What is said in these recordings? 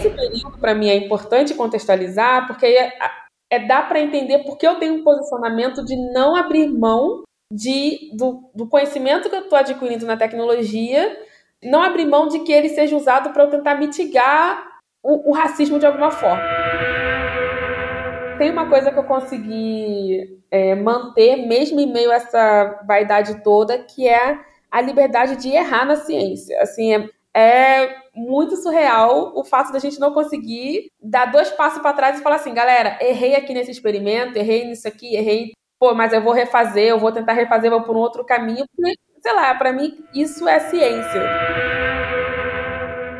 esse período, para mim, é importante contextualizar, porque é, é dá para entender porque eu tenho um posicionamento de não abrir mão de, do, do conhecimento que eu estou adquirindo na tecnologia, não abrir mão de que ele seja usado para eu tentar mitigar o, o racismo de alguma forma. Tem uma coisa que eu consegui é, manter, mesmo em meio a essa vaidade toda, que é a liberdade de errar na ciência. Assim, é, é muito surreal o fato da gente não conseguir dar dois passos para trás e falar assim, galera, errei aqui nesse experimento, errei nisso aqui, errei, pô, mas eu vou refazer, eu vou tentar refazer, vou por um outro caminho, sei lá, para mim isso é ciência.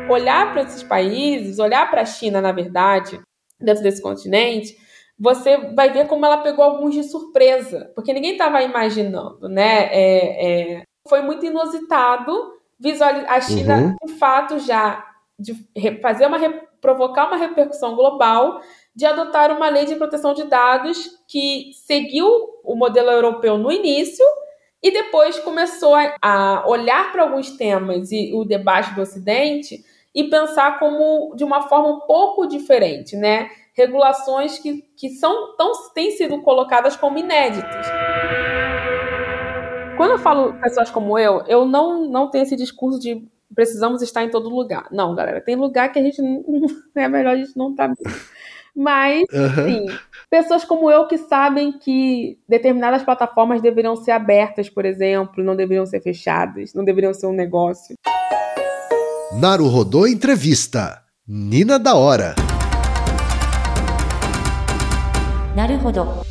Olhar para esses países, olhar para a China, na verdade, dentro desse continente, você vai ver como ela pegou alguns de surpresa, porque ninguém estava imaginando, né? É, é, foi muito inusitado visualizar a China, uhum. de fato, já de fazer uma provocar uma repercussão global de adotar uma lei de proteção de dados que seguiu o modelo europeu no início e depois começou a olhar para alguns temas e o debate do Ocidente e pensar como de uma forma um pouco diferente, né? Regulações que, que são tão, têm sido colocadas como inéditas. Quando eu falo pessoas como eu, eu não, não tenho esse discurso de precisamos estar em todo lugar. Não, galera, tem lugar que a gente é melhor a gente não estar. Tá Mas, uhum. sim, pessoas como eu que sabem que determinadas plataformas deveriam ser abertas, por exemplo, não deveriam ser fechadas, não deveriam ser um negócio. Naru Rodô Entrevista. Nina da Hora. Naruhodo.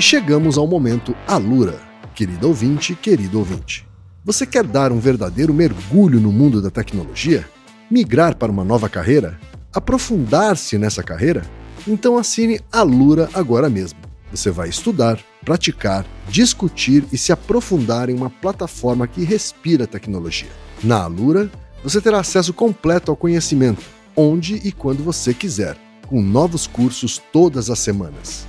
E chegamos ao momento Alura. Querido ouvinte, querido ouvinte. Você quer dar um verdadeiro mergulho no mundo da tecnologia? Migrar para uma nova carreira? Aprofundar-se nessa carreira? Então assine a Lura agora mesmo. Você vai estudar, praticar, discutir e se aprofundar em uma plataforma que respira tecnologia. Na Alura, você terá acesso completo ao conhecimento, onde e quando você quiser, com novos cursos todas as semanas.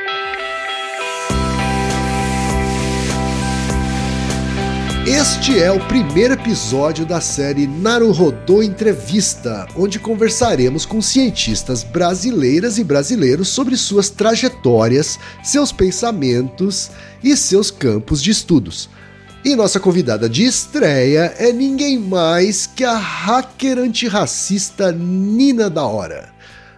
Este é o primeiro episódio da série Naruhodô Entrevista, onde conversaremos com cientistas brasileiras e brasileiros sobre suas trajetórias, seus pensamentos e seus campos de estudos. E nossa convidada de estreia é ninguém mais que a hacker antirracista Nina da Hora.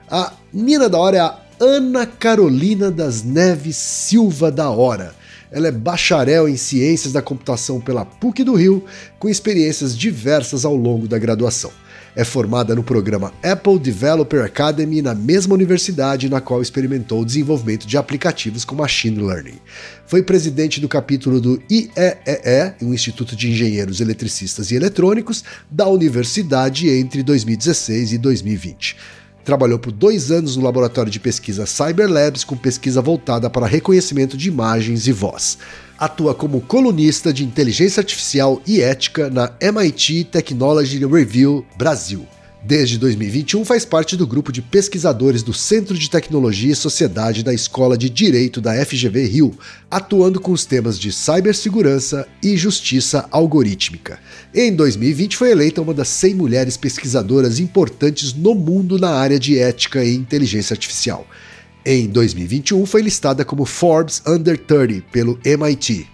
A Nina da Hora é a Ana Carolina das Neves Silva da Hora ela é bacharel em Ciências da Computação pela PUC do Rio, com experiências diversas ao longo da graduação. É formada no programa Apple Developer Academy na mesma universidade na qual experimentou o desenvolvimento de aplicativos com Machine Learning. Foi presidente do capítulo do IEEE, o Instituto de Engenheiros Eletricistas e Eletrônicos, da universidade entre 2016 e 2020. Trabalhou por dois anos no laboratório de pesquisa Cyberlabs, com pesquisa voltada para reconhecimento de imagens e voz. Atua como colunista de inteligência artificial e ética na MIT Technology Review Brasil. Desde 2021 faz parte do grupo de pesquisadores do Centro de Tecnologia e Sociedade da Escola de Direito da FGV Rio, atuando com os temas de cibersegurança e justiça algorítmica. Em 2020 foi eleita uma das 100 mulheres pesquisadoras importantes no mundo na área de ética e inteligência artificial. Em 2021 foi listada como Forbes Under 30 pelo MIT.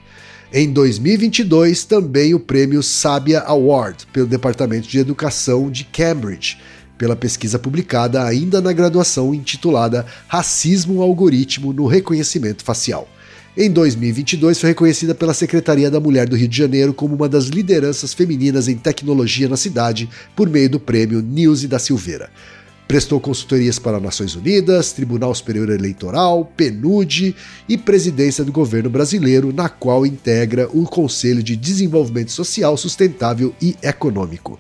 Em 2022, também o prêmio Sabia Award pelo Departamento de Educação de Cambridge, pela pesquisa publicada ainda na graduação intitulada Racismo Algoritmo no Reconhecimento Facial. Em 2022, foi reconhecida pela Secretaria da Mulher do Rio de Janeiro como uma das lideranças femininas em tecnologia na cidade por meio do prêmio Nilce da Silveira. Prestou consultorias para Nações Unidas, Tribunal Superior Eleitoral, PNUD e Presidência do Governo Brasileiro, na qual integra o Conselho de Desenvolvimento Social Sustentável e Econômico.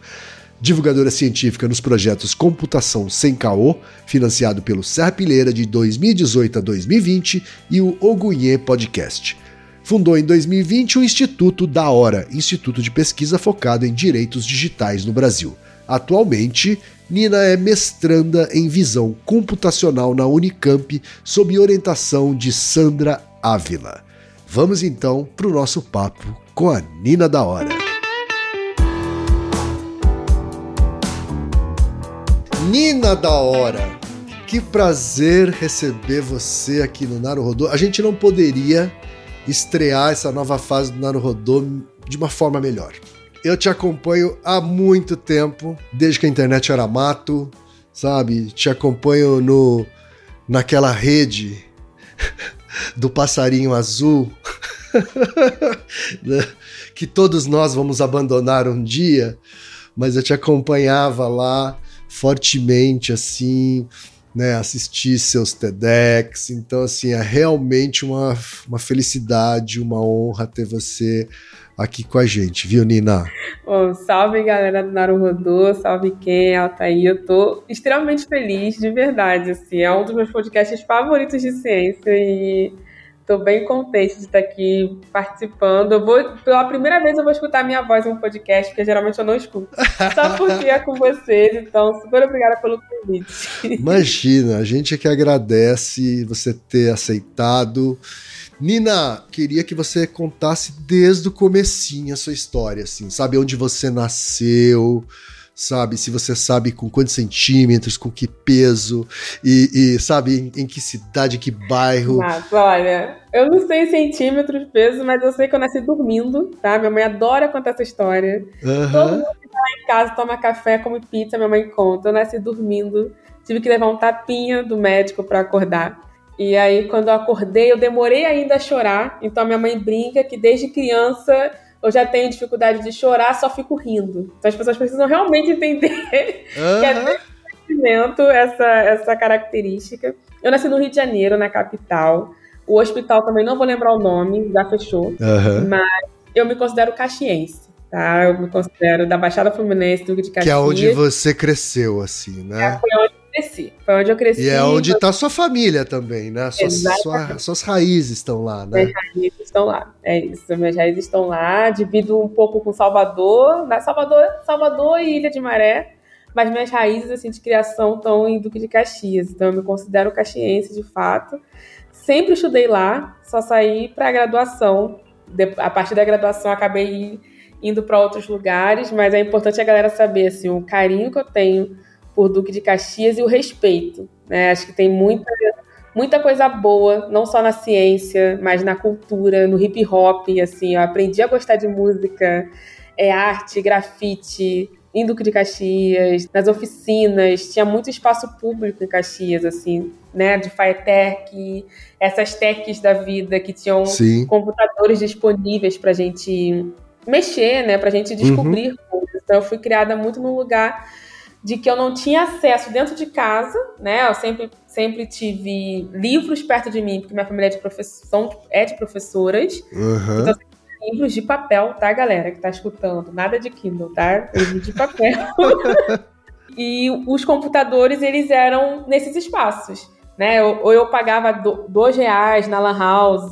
Divulgadora científica nos projetos Computação Sem Caô, financiado pelo Serra de 2018 a 2020, e o Ogunhê Podcast. Fundou em 2020 o Instituto da Hora, instituto de pesquisa focado em direitos digitais no Brasil. Atualmente, Nina é mestranda em visão computacional na Unicamp, sob orientação de Sandra Ávila. Vamos então para o nosso papo com a Nina da Hora. Nina da Hora, que prazer receber você aqui no Naruhodô. A gente não poderia estrear essa nova fase do Naruhodô de uma forma melhor. Eu te acompanho há muito tempo, desde que a internet era mato, sabe? Te acompanho no naquela rede do passarinho azul né? que todos nós vamos abandonar um dia, mas eu te acompanhava lá fortemente assim, né, assistir seus TEDx. Então, assim, é realmente uma, uma felicidade, uma honra ter você aqui com a gente, viu, Nina? Bom, salve galera do Naruhodô, salve quem, Altair. Eu tô extremamente feliz, de verdade. Assim, é um dos meus podcasts favoritos de ciência e tô bem contente de estar aqui participando. Eu vou, pela primeira vez, eu vou escutar minha voz em um podcast, porque geralmente eu não escuto. Só porque é com vocês, então super obrigada pelo convite. Imagina, a gente é que agradece você ter aceitado. Nina, queria que você contasse desde o comecinho a sua história, assim, sabe onde você nasceu, sabe, se você sabe com quantos centímetros, com que peso e, e sabe em, em, que cidade, que bairro. Mas, olha, eu não sei centímetros, peso, mas eu sei que eu nasci dormindo, tá? Minha mãe adora contar essa história. Uhum. Todo mundo que tá lá em casa toma café, come pizza, minha mãe conta. Eu nasci dormindo, tive que levar um tapinha do médico para acordar. E aí, quando eu acordei, eu demorei ainda a chorar. Então, a minha mãe brinca que desde criança eu já tenho dificuldade de chorar, só fico rindo. Então, as pessoas precisam realmente entender uhum. que é nascimento essa, essa característica. Eu nasci no Rio de Janeiro, na capital. O hospital também não vou lembrar o nome, já fechou. Uhum. Mas eu me considero caxiense. Tá, eu me considero da Baixada Fluminense, do de Caxias. Que é onde você cresceu, assim, né? É, foi onde cresci. Foi onde eu cresci. E é onde está sua família também, né? Suas, sua, suas raízes estão lá, né? Minhas raízes estão lá. É isso. Minhas raízes estão lá. Divido um pouco com Salvador, né? Salvador, Salvador e Ilha de Maré. Mas minhas raízes assim, de criação estão em Duque de Caxias. Então eu me considero caxiense de fato. Sempre estudei lá, só saí para a graduação. A partir da graduação acabei indo para outros lugares, mas é importante a galera saber assim, o carinho que eu tenho por Duque de Caxias e o respeito. Né? Acho que tem muita, muita coisa boa, não só na ciência, mas na cultura, no hip hop. Assim, eu aprendi a gostar de música, é arte, grafite, em Duque de Caxias, nas oficinas, tinha muito espaço público em Caxias, assim, né, de Firetech, essas techs da vida que tinham Sim. computadores disponíveis para a gente mexer, né, para a gente descobrir uhum. coisas. Então eu fui criada muito num lugar de que eu não tinha acesso dentro de casa, né? Eu sempre, sempre tive livros perto de mim, porque minha família é de, professor, é de professoras. Uhum. Então, livros de papel, tá, galera, que tá escutando? Nada de Kindle, tá? Livros de papel. e os computadores, eles eram nesses espaços, né? Ou eu pagava dois reais na Lan House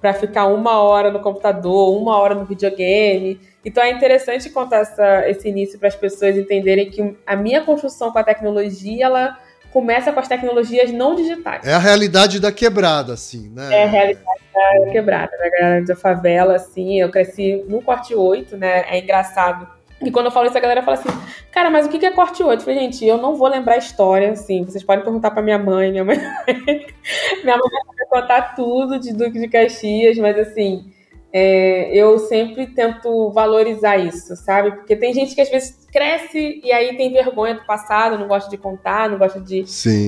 para ficar uma hora no computador, uma hora no videogame. Então é interessante contar essa, esse início para as pessoas entenderem que a minha construção com a tecnologia, ela começa com as tecnologias não digitais. É a realidade da quebrada, assim, né? É a realidade da quebrada, da, da favela, assim. Eu cresci no corte 8, né? É engraçado e quando eu falo isso, a galera fala assim, cara, mas o que é corte 8? Eu falei, gente, eu não vou lembrar a história, assim. Vocês podem perguntar pra minha mãe, minha mãe. minha mãe vai contar tudo de Duque de Caxias, mas assim, é, eu sempre tento valorizar isso, sabe? Porque tem gente que às vezes cresce e aí tem vergonha do passado, não gosta de contar, não gosta de,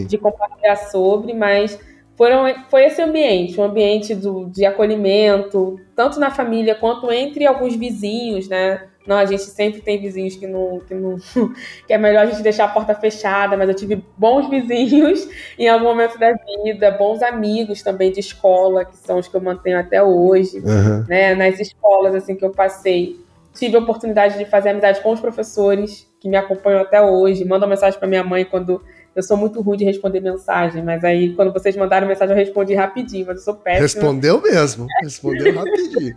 de compartilhar sobre, mas foram, foi esse ambiente, um ambiente do, de acolhimento, tanto na família quanto entre alguns vizinhos, né? Não, a gente sempre tem vizinhos que não, que não. que é melhor a gente deixar a porta fechada, mas eu tive bons vizinhos em algum momento da vida, bons amigos também de escola, que são os que eu mantenho até hoje. Uhum. Né? Nas escolas assim que eu passei, tive a oportunidade de fazer amizade com os professores que me acompanham até hoje, mandam mensagem para minha mãe quando eu sou muito ruim de responder mensagem, mas aí quando vocês mandaram mensagem eu respondi rapidinho, mas eu sou péssima. Respondeu mesmo, respondeu rapidinho.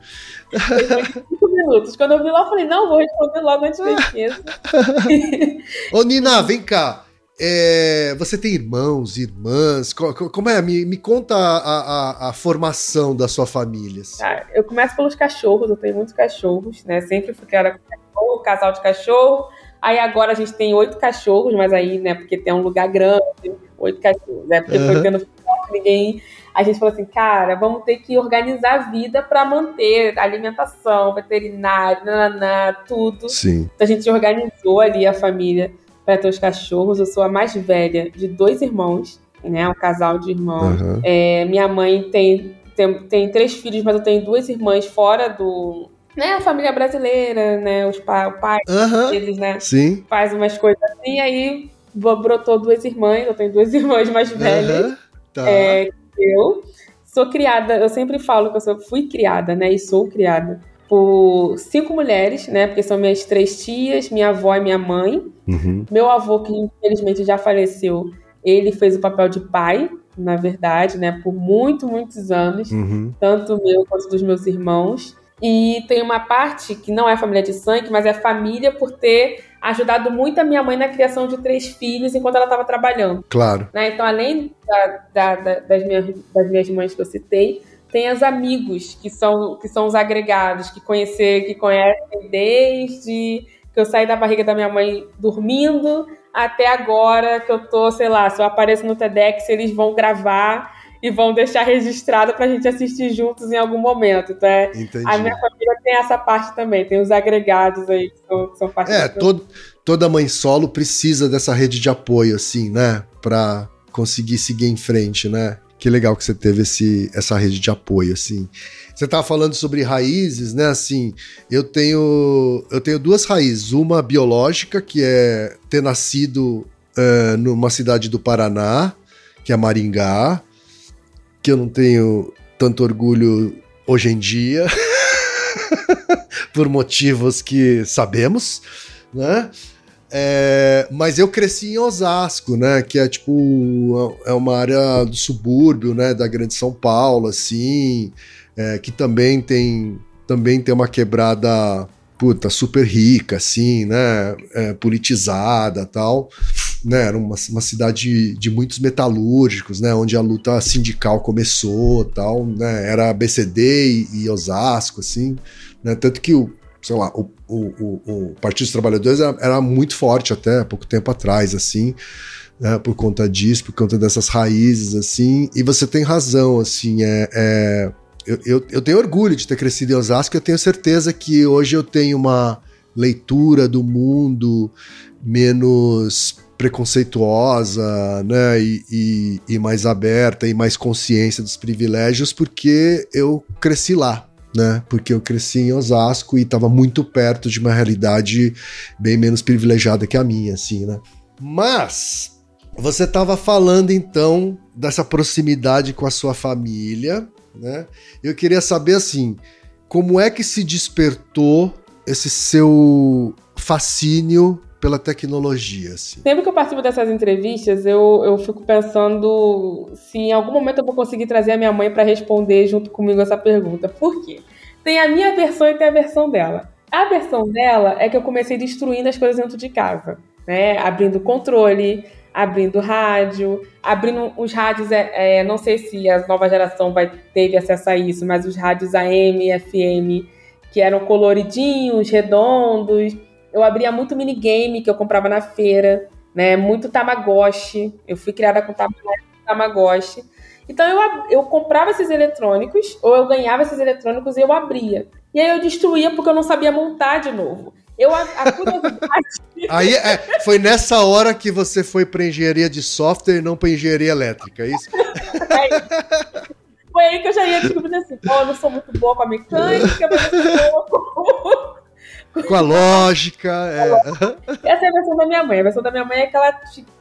Cinco minutos. Quando eu vi lá, eu falei, não, vou responder logo antes que eu esqueça. Ô Nina, vem cá. É, você tem irmãos, irmãs? Como é? Me, me conta a, a, a, formação da sua família. Assim. Ah, eu começo pelos cachorros, eu tenho muitos cachorros, né? Sempre fui criada com cachorro, casal de cachorro. Aí agora a gente tem oito cachorros, mas aí, né, porque tem um lugar grande, oito cachorros, né? Porque uhum. foi tendo ninguém. A gente falou assim, cara, vamos ter que organizar a vida para manter alimentação, veterinário, nananá, tudo. Sim. Então a gente organizou ali a família para ter os cachorros. Eu sou a mais velha de dois irmãos, né? Um casal de irmãos. Uhum. É, minha mãe tem, tem, tem três filhos, mas eu tenho duas irmãs fora do, né, a família brasileira, né, os pa o pai uhum, eles, né, sim. faz umas coisas assim, aí brotou duas irmãs, eu tenho duas irmãs mais velhas uhum, tá. é, eu. Sou criada, eu sempre falo que eu sou, fui criada, né, e sou criada por cinco mulheres, né, porque são minhas três tias, minha avó e minha mãe. Uhum. Meu avô, que infelizmente já faleceu, ele fez o papel de pai, na verdade, né, por muito, muitos anos, uhum. tanto meu quanto dos meus irmãos. E tem uma parte que não é família de sangue, mas é família por ter ajudado muito a minha mãe na criação de três filhos enquanto ela estava trabalhando. Claro. Né? Então, além da, da, da, das, minhas, das minhas mães que eu citei, tem os amigos que são, que são os agregados, que conhecer, que conhecem desde que eu saí da barriga da minha mãe dormindo até agora que eu tô, sei lá, se eu apareço no TEDx, eles vão gravar e vão deixar registrado para a gente assistir juntos em algum momento. Então, é, a minha família tem essa parte também, tem os agregados aí que são, que são parte É, todo, toda mãe solo precisa dessa rede de apoio, assim, né? Para conseguir seguir em frente, né? Que legal que você teve esse, essa rede de apoio, assim. Você estava falando sobre raízes, né? Assim, eu tenho eu tenho duas raízes, uma biológica que é ter nascido uh, numa cidade do Paraná, que é Maringá, que eu não tenho tanto orgulho hoje em dia, por motivos que sabemos, né? É, mas eu cresci em Osasco, né? Que é tipo é uma área do subúrbio, né? Da grande São Paulo, assim, é, que também tem também tem uma quebrada puta super rica, assim, né? É, politizada, tal né, era uma, uma cidade de muitos metalúrgicos, né, onde a luta sindical começou, tal, né, era BCD e, e Osasco, assim, né, tanto que o, sei lá, o, o, o Partido dos Trabalhadores era, era, muito forte até pouco tempo atrás, assim, né, por conta disso, por conta dessas raízes, assim, e você tem razão, assim, é, é eu, eu, eu tenho orgulho de ter crescido em Osasco, eu tenho certeza que hoje eu tenho uma leitura do mundo menos preconceituosa, né, e, e, e, mais aberta e mais consciência dos privilégios, porque eu cresci lá, né, porque eu cresci em Osasco e estava muito perto de uma realidade bem menos privilegiada que a minha, assim, né. Mas você estava falando então dessa proximidade com a sua família, né? Eu queria saber assim, como é que se despertou esse seu fascínio pela tecnologia? Assim? Sempre que eu participo dessas entrevistas, eu, eu fico pensando se em algum momento eu vou conseguir trazer a minha mãe para responder junto comigo essa pergunta. Por quê? Tem a minha versão e tem a versão dela. A versão dela é que eu comecei destruindo as coisas dentro de casa, né? Abrindo controle, abrindo rádio, abrindo os rádios, é, é, não sei se a nova geração vai ter acesso a isso, mas os rádios AM FM, que eram coloridinhos, redondos. Eu abria muito minigame que eu comprava na feira, né? Muito Tamagotchi. Eu fui criada com Tamagotchi. Então eu, eu comprava esses eletrônicos, ou eu ganhava esses eletrônicos e eu abria. E aí eu destruía porque eu não sabia montar de novo. Eu, a, a curiosidade. aí é, foi nessa hora que você foi para engenharia de software e não para engenharia elétrica, é isso? É, foi aí que eu já ia descobrindo assim: oh, eu não sou muito boa com a mecânica, mas eu sou boa com. Com a lógica. É. Essa é a versão da minha mãe. A versão da minha mãe é que ela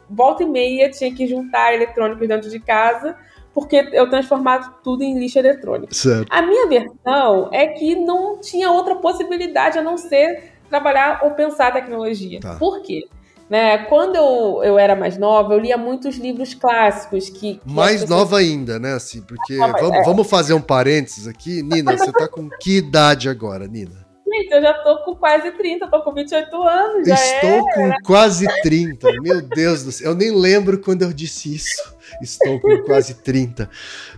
volta e meia tinha que juntar eletrônicos dentro de casa porque eu transformava tudo em lixo eletrônico. Certo. A minha versão é que não tinha outra possibilidade a não ser trabalhar ou pensar tecnologia. Tá. Por quê? Né? Quando eu, eu era mais nova, eu lia muitos livros clássicos que. que mais pessoas... nova ainda, né? Assim, porque vamos, é. vamos fazer um parênteses aqui. Nina, você tá com que idade agora, Nina? Gente, eu já tô com quase 30, tô com 28 anos. Estou é... com quase 30. Meu Deus do céu. Eu nem lembro quando eu disse isso. Estou com quase 30.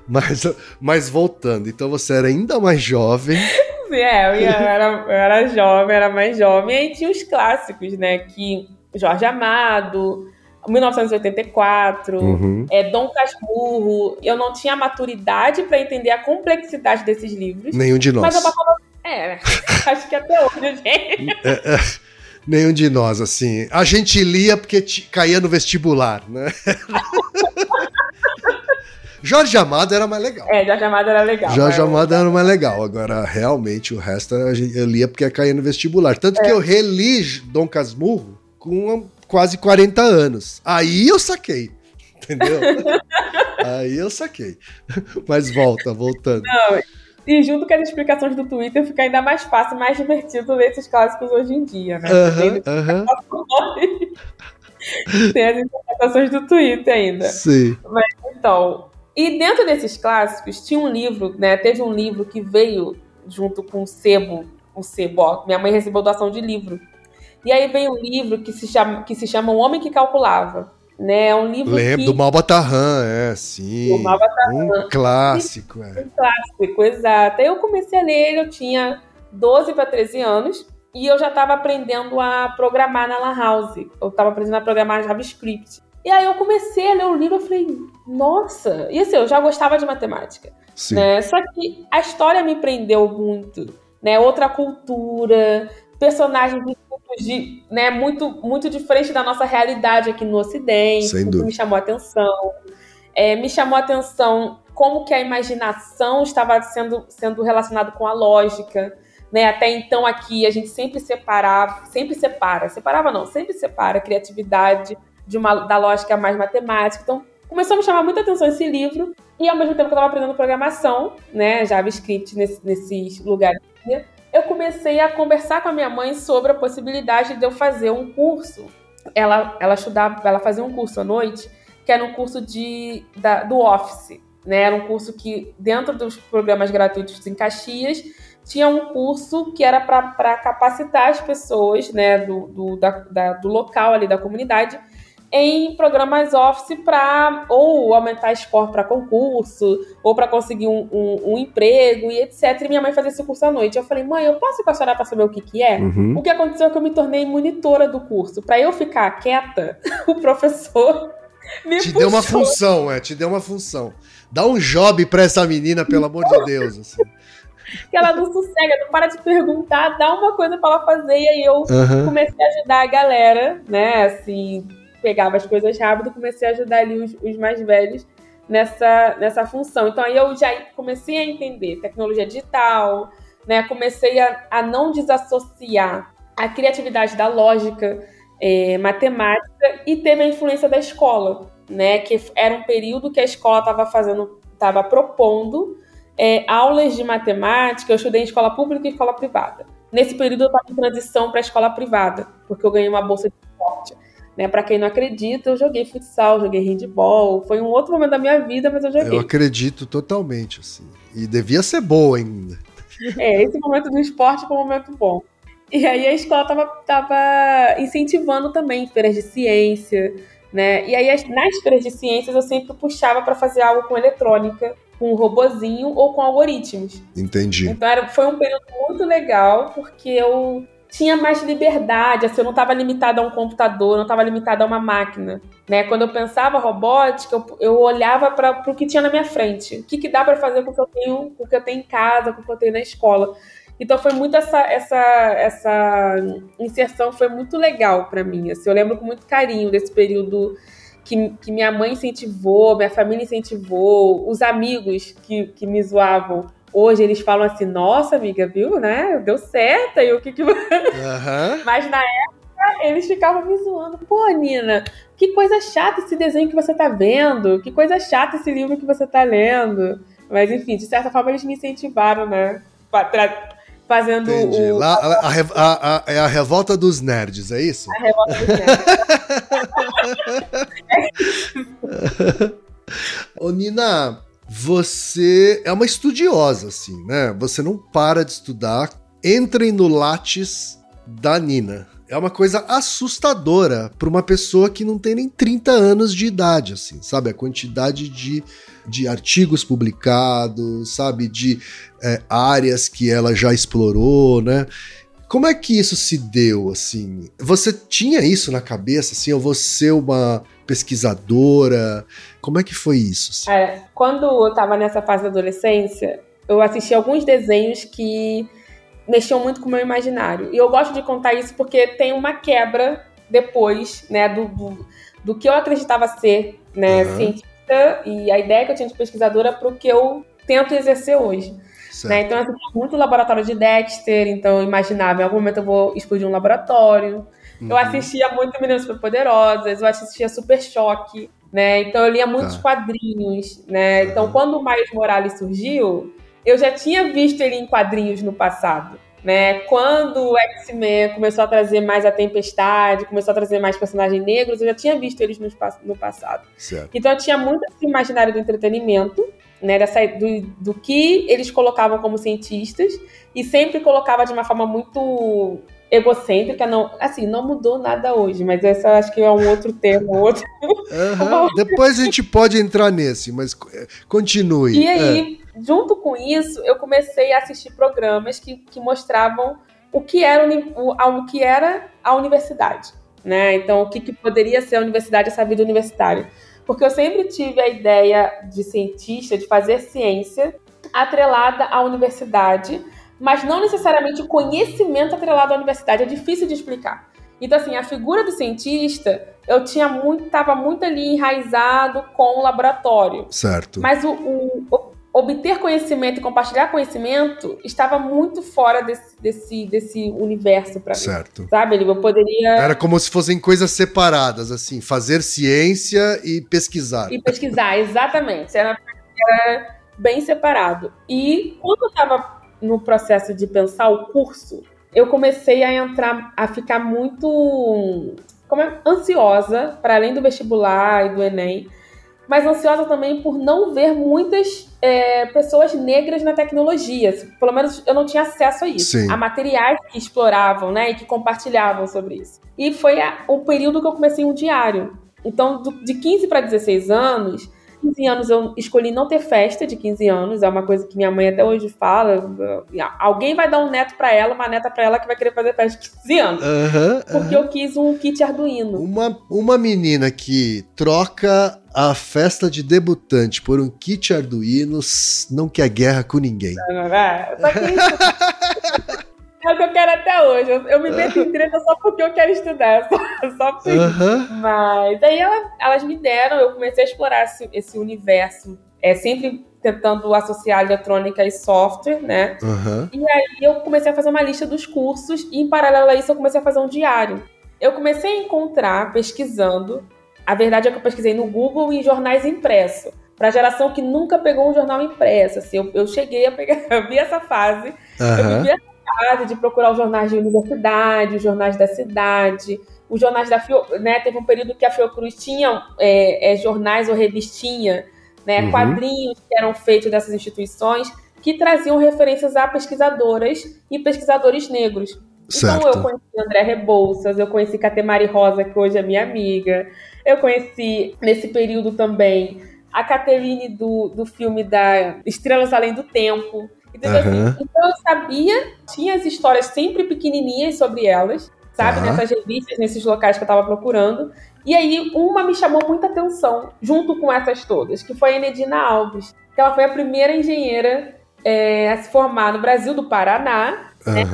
Mas, mas voltando, então você era ainda mais jovem. É, eu era, eu era jovem, era mais jovem. E aí tinha os clássicos, né? Que Jorge Amado, 1984, uhum. é, Dom Casmurro. Eu não tinha maturidade para entender a complexidade desses livros. Nenhum de nós. Mas eu passava. É, acho que até hoje, gente. É, é, nenhum de nós, assim. A gente lia porque caía no vestibular, né? Jorge Amado era mais legal. É, Jorge Amado era legal. Jorge Amado era mais legal. Agora, realmente, o resto eu lia porque caía no vestibular. Tanto é. que eu reli Dom Casmurro com quase 40 anos. Aí eu saquei. Entendeu? Aí eu saquei. Mas volta, voltando. Não, e junto com as explicações do Twitter, fica ainda mais fácil, mais divertido ler esses clássicos hoje em dia, né? Uh -huh, Tem as interpretações do Twitter ainda. Sim. Mas então, e dentro desses clássicos, tinha um livro, né? Teve um livro que veio junto com o sebo, o sebo, ó, minha mãe recebeu doação de livro. E aí veio um livro que se chama, que se chama O Homem que Calculava. Né? É um livro Lembro que... do Malbatarran, é, sim. Do Malbatarran. Um clássico, é. Um clássico, exato. Aí eu comecei a ler ele, eu tinha 12 para 13 anos, e eu já estava aprendendo a programar na Lan House. Eu estava aprendendo a programar JavaScript. E aí eu comecei a ler o livro e falei, nossa! E assim, eu já gostava de matemática. Sim. Né? Só que a história me prendeu muito. Né? Outra cultura, personagens de, né, muito, muito diferente da nossa realidade aqui no Ocidente. Sem dúvida. me chamou a atenção. É, me chamou a atenção como que a imaginação estava sendo, sendo relacionado com a lógica. Né? Até então aqui a gente sempre separava, sempre separa, separava não, sempre separa a criatividade de uma, da lógica mais matemática. Então, começou a me chamar muita atenção esse livro, e ao mesmo tempo que eu estava aprendendo programação, né, JavaScript nesse, nesses lugares, eu comecei a conversar com a minha mãe sobre a possibilidade de eu fazer um curso. Ela, ela estudava, ela fazia um curso à noite, que era um curso de, da, do Office, né? Era um curso que, dentro dos programas gratuitos em Caxias, tinha um curso que era para capacitar as pessoas, né, do, do, da, da, do local ali da comunidade, em programas Office para ou aumentar score para concurso, ou para conseguir um, um, um, emprego e etc. E minha mãe fazia esse curso à noite. Eu falei, mãe, eu posso ir com a senhora para saber o que, que é? Uhum. O que aconteceu é que eu me tornei monitora do curso. Para eu ficar quieta, o professor me Te puxou. deu uma função, é, te deu uma função. Dá um job para essa menina, pelo amor de Deus. Assim. que ela não sossega, não para de perguntar, dá uma coisa para ela fazer. E aí eu uhum. comecei a ajudar a galera, né, assim pegava as coisas rápido, comecei a ajudar ali os, os mais velhos nessa, nessa função. Então aí eu já comecei a entender tecnologia digital, né? Comecei a, a não desassociar a criatividade da lógica é, matemática e teve a influência da escola, né? Que era um período que a escola estava fazendo, estava propondo é, aulas de matemática. Eu estudei em escola pública e escola privada. Nesse período eu estava em transição para a escola privada, porque eu ganhei uma bolsa de esporte. Né, para quem não acredita, eu joguei futsal, joguei handball. Foi um outro momento da minha vida, mas eu joguei. Eu acredito totalmente, assim. E devia ser boa ainda. É, esse momento do esporte foi um momento bom. E aí a escola tava, tava incentivando também feiras de ciência, né? E aí nas feiras de ciências eu sempre puxava para fazer algo com eletrônica, com um robozinho ou com algoritmos. Entendi. Então era, foi um período muito legal porque eu tinha mais liberdade, assim, eu não estava limitada a um computador, não estava limitada a uma máquina. Né? Quando eu pensava robótica, eu, eu olhava para o que tinha na minha frente. O que, que dá para fazer com o que eu tenho, com o que eu tenho em casa, com o que eu tenho na escola. Então foi muito essa essa essa inserção foi muito legal para mim. Assim, eu lembro com muito carinho desse período que, que minha mãe incentivou, minha família incentivou, os amigos que, que me zoavam. Hoje eles falam assim, nossa amiga, viu, né? Deu certo aí o que que. Uhum. Mas na época eles ficavam me zoando. Pô, Nina, que coisa chata esse desenho que você tá vendo, que coisa chata esse livro que você tá lendo. Mas enfim, de certa forma eles me incentivaram, né? Pra, fazendo Entendi. o. Lá, a, a, a, é a revolta dos nerds, é isso? A revolta dos nerds. Ô, Nina, você é uma estudiosa, assim, né? Você não para de estudar. Entrem no Lattes da Nina. É uma coisa assustadora para uma pessoa que não tem nem 30 anos de idade, assim, sabe? A quantidade de de artigos publicados, sabe, de é, áreas que ela já explorou, né? Como é que isso se deu, assim? Você tinha isso na cabeça, assim, ou você uma pesquisadora? Como é que foi isso? Assim? É, quando eu estava nessa fase da adolescência, eu assisti alguns desenhos que mexiam muito com o meu imaginário. E eu gosto de contar isso porque tem uma quebra depois, né, do, do, do que eu acreditava ser, né, uhum. científica e a ideia que eu tinha de pesquisadora para o que eu tento exercer hoje. Né? Então, eu assisti muito laboratório de Dexter, então eu imaginava, em algum momento eu vou explodir um laboratório. Uhum. Eu assistia muito Meninas Superpoderosas, eu assistia Super Choque, né? Então eu lia muitos tá. quadrinhos, né? Uhum. Então, quando o Miles Morales surgiu, eu já tinha visto ele em quadrinhos no passado. Né? Quando o X-Men começou a trazer mais a Tempestade, começou a trazer mais personagens negros, eu já tinha visto eles no, no passado. Certo. Então eu tinha muito esse imaginário do entretenimento, né? Dessa, do, do que eles colocavam como cientistas, e sempre colocava de uma forma muito egocêntrica, não, assim, não mudou nada hoje, mas essa eu acho que é um outro tema, um outro. Uhum. Depois a gente pode entrar nesse, mas eh, continue. E aí, é junto com isso, eu comecei a assistir programas que, que mostravam o que era o, o que era a universidade, né? Então, o que, que poderia ser a universidade, essa vida universitária. Porque eu sempre tive a ideia de cientista, de fazer ciência atrelada à universidade, mas não necessariamente o conhecimento atrelado à universidade. É difícil de explicar. Então, assim, a figura do cientista, eu tinha muito, estava muito ali enraizado com o laboratório. Certo. Mas o, o, obter conhecimento e compartilhar conhecimento estava muito fora desse, desse, desse universo para mim. Certo. Sabe? Eu poderia. Era como se fossem coisas separadas, assim, fazer ciência e pesquisar. E pesquisar, exatamente. Era, era bem separado. E quando eu estava no processo de pensar o curso, eu comecei a entrar, a ficar muito como é, ansiosa, para além do vestibular e do Enem mas ansiosa também por não ver muitas é, pessoas negras na tecnologia. Pelo menos eu não tinha acesso a isso. Sim. A materiais que exploravam, né, e que compartilhavam sobre isso. E foi a, o período que eu comecei um diário. Então, do, de 15 para 16 anos, 15 anos eu escolhi não ter festa de 15 anos, é uma coisa que minha mãe até hoje fala. Alguém vai dar um neto para ela, uma neta para ela que vai querer fazer festa de 15 anos. Uhum, porque eu quis um kit Arduino. Uma, uma menina que troca a festa de debutante por um kit Arduino não quer guerra com ninguém. Não, não, não. Só que isso. É o que eu quero até hoje. Eu, eu me meto em treta só porque eu quero estudar. Só, só por uhum. Mas aí ela, elas me deram, eu comecei a explorar esse, esse universo. É sempre tentando associar eletrônica e software, né? Uhum. E aí eu comecei a fazer uma lista dos cursos e em paralelo a isso eu comecei a fazer um diário. Eu comecei a encontrar, pesquisando, a verdade é que eu pesquisei no Google e em jornais impressos. Para a geração que nunca pegou um jornal impresso, assim, eu, eu cheguei a pegar, eu vi essa fase, uhum. eu vi essa de procurar os jornais de universidade, os jornais da cidade, os jornais da Fiocruz, né? Teve um período que a Fiocruz tinha é, é, jornais ou revistinha, né? Uhum. Quadrinhos que eram feitos dessas instituições que traziam referências a pesquisadoras e pesquisadores negros. Certo. Então eu conheci André Rebouças, eu conheci Catemari Rosa, que hoje é minha amiga. Eu conheci nesse período também a Caterine do, do filme da Estrelas Além do Tempo. Então, uhum. assim, então eu sabia, tinha as histórias sempre pequenininhas sobre elas, sabe? Uhum. Nessas revistas, nesses locais que eu estava procurando. E aí, uma me chamou muita atenção, junto com essas todas, que foi a Enedina Alves. Que ela foi a primeira engenheira é, a se formar no Brasil do Paraná, né?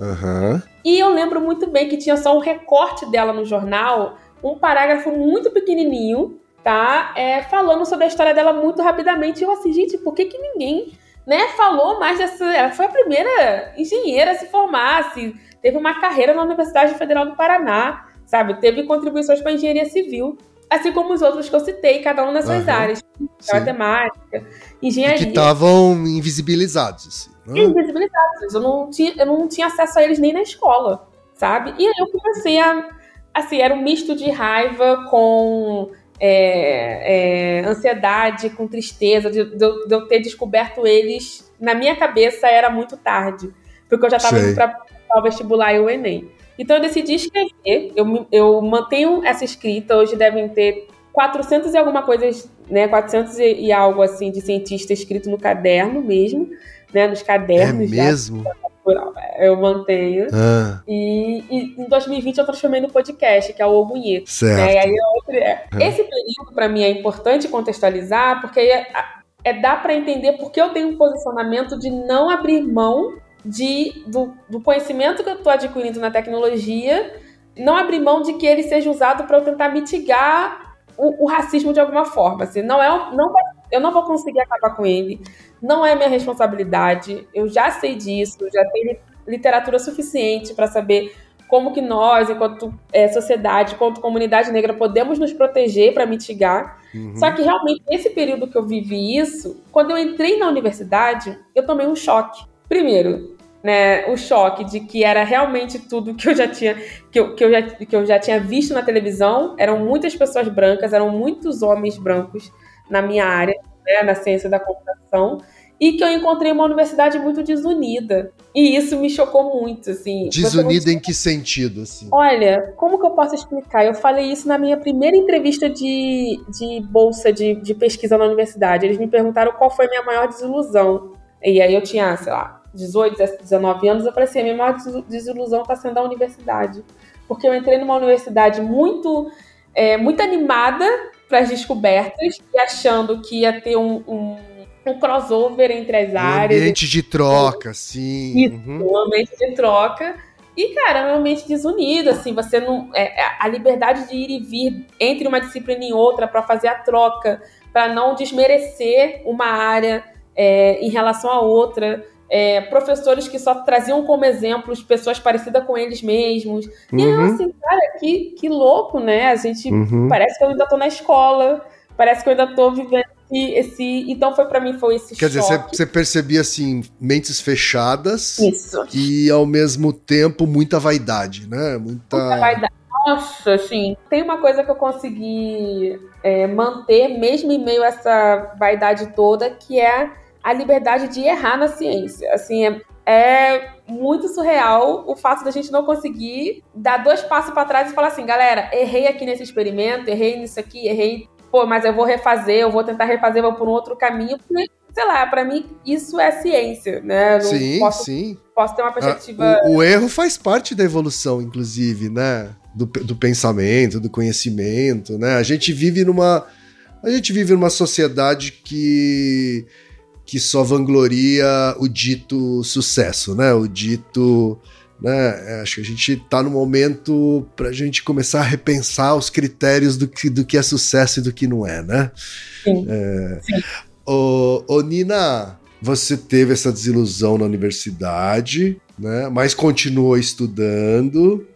Uhum. E eu lembro muito bem que tinha só um recorte dela no jornal, um parágrafo muito pequenininho, tá? É, falando sobre a história dela muito rapidamente. E eu assim, gente, por que, que ninguém né, falou mais dessa. Ela foi a primeira engenheira a se formar, se teve uma carreira na Universidade Federal do Paraná, sabe? Teve contribuições para a engenharia civil, assim como os outros que eu citei, cada um nas suas uhum. áreas. Matemática, engenharia. E que estavam invisibilizados. Assim, né? Invisibilizados. Eu não, tinha, eu não tinha acesso a eles nem na escola, sabe? E aí eu comecei a. Assim, era um misto de raiva com é, é, ansiedade, com tristeza, de, de, de, eu ter descoberto eles, na minha cabeça era muito tarde, porque eu já estava indo para o vestibular e o Enem. Então eu decidi escrever, eu, eu mantenho essa escrita, hoje devem ter 400 e alguma coisa, né, 400 e, e algo assim de cientista escrito no caderno mesmo, né, nos cadernos. É mesmo? Já eu mantenho. Ah. E, e, em 2020 eu transformei no podcast, que é o O Bonito. Certo. Né? Aí é outro, é. Ah. Esse período, para mim, é importante contextualizar, porque é, é dá para entender porque eu tenho um posicionamento de não abrir mão de, do, do conhecimento que eu estou adquirindo na tecnologia, não abrir mão de que ele seja usado para eu tentar mitigar o, o, racismo de alguma forma. Assim, não é, não eu não vou conseguir acabar com ele não é minha responsabilidade. Eu já sei disso, já tenho literatura suficiente para saber como que nós, enquanto é, sociedade, enquanto comunidade negra, podemos nos proteger para mitigar. Uhum. Só que realmente, nesse período que eu vivi isso, quando eu entrei na universidade, eu tomei um choque. Primeiro, né, o choque de que era realmente tudo que eu já tinha que eu, que eu, já, que eu já tinha visto na televisão. Eram muitas pessoas brancas, eram muitos homens brancos na minha área né, na ciência da computação, e que eu encontrei uma universidade muito desunida. E isso me chocou muito, assim. Desunida em que sentido, assim? Olha, como que eu posso explicar? Eu falei isso na minha primeira entrevista de, de bolsa de, de pesquisa na universidade. Eles me perguntaram qual foi a minha maior desilusão. E aí eu tinha, sei lá, 18, 19 anos, eu falei assim, a minha maior desilusão está sendo a universidade. Porque eu entrei numa universidade muito, é, muito animada, para as descobertas e achando que ia ter um, um, um crossover entre as um áreas. Ambiente de troca, sim. Isso, uhum. um ambiente de troca. E, cara, é um ambiente desunido, assim, você não. É, é a liberdade de ir e vir entre uma disciplina e outra para fazer a troca, para não desmerecer uma área é, em relação à outra é, professores que só traziam como exemplos pessoas parecidas com eles mesmos. Uhum. E eu, assim, cara, que, que louco, né? A gente uhum. parece que eu ainda tô na escola, parece que eu ainda tô vivendo esse. esse... Então foi para mim foi esse Quer choque. dizer, você percebia assim, mentes fechadas Isso. e ao mesmo tempo muita vaidade, né? Muita, muita vaidade. Nossa, assim, tem uma coisa que eu consegui é, manter, mesmo em meio a essa vaidade toda, que é a liberdade de errar na ciência. Assim, é, é muito surreal o fato da gente não conseguir dar dois passos para trás e falar assim, galera, errei aqui nesse experimento, errei nisso aqui, errei, pô, mas eu vou refazer, eu vou tentar refazer, vou por um outro caminho, porque, sei lá, para mim isso é ciência, né? sim, posso, sim. Posso ter uma perspectiva. Ah, o, o, erro faz parte da evolução, inclusive, né? Do, do pensamento, do conhecimento, né? A gente vive numa. A gente vive numa sociedade que que só vangloria o dito sucesso, né? O dito. Né? É, acho que a gente está no momento para a gente começar a repensar os critérios do que, do que é sucesso e do que não é, né? Sim. É... Sim. Ô, ô, Nina, você teve essa desilusão na universidade, né? Mas continuou estudando.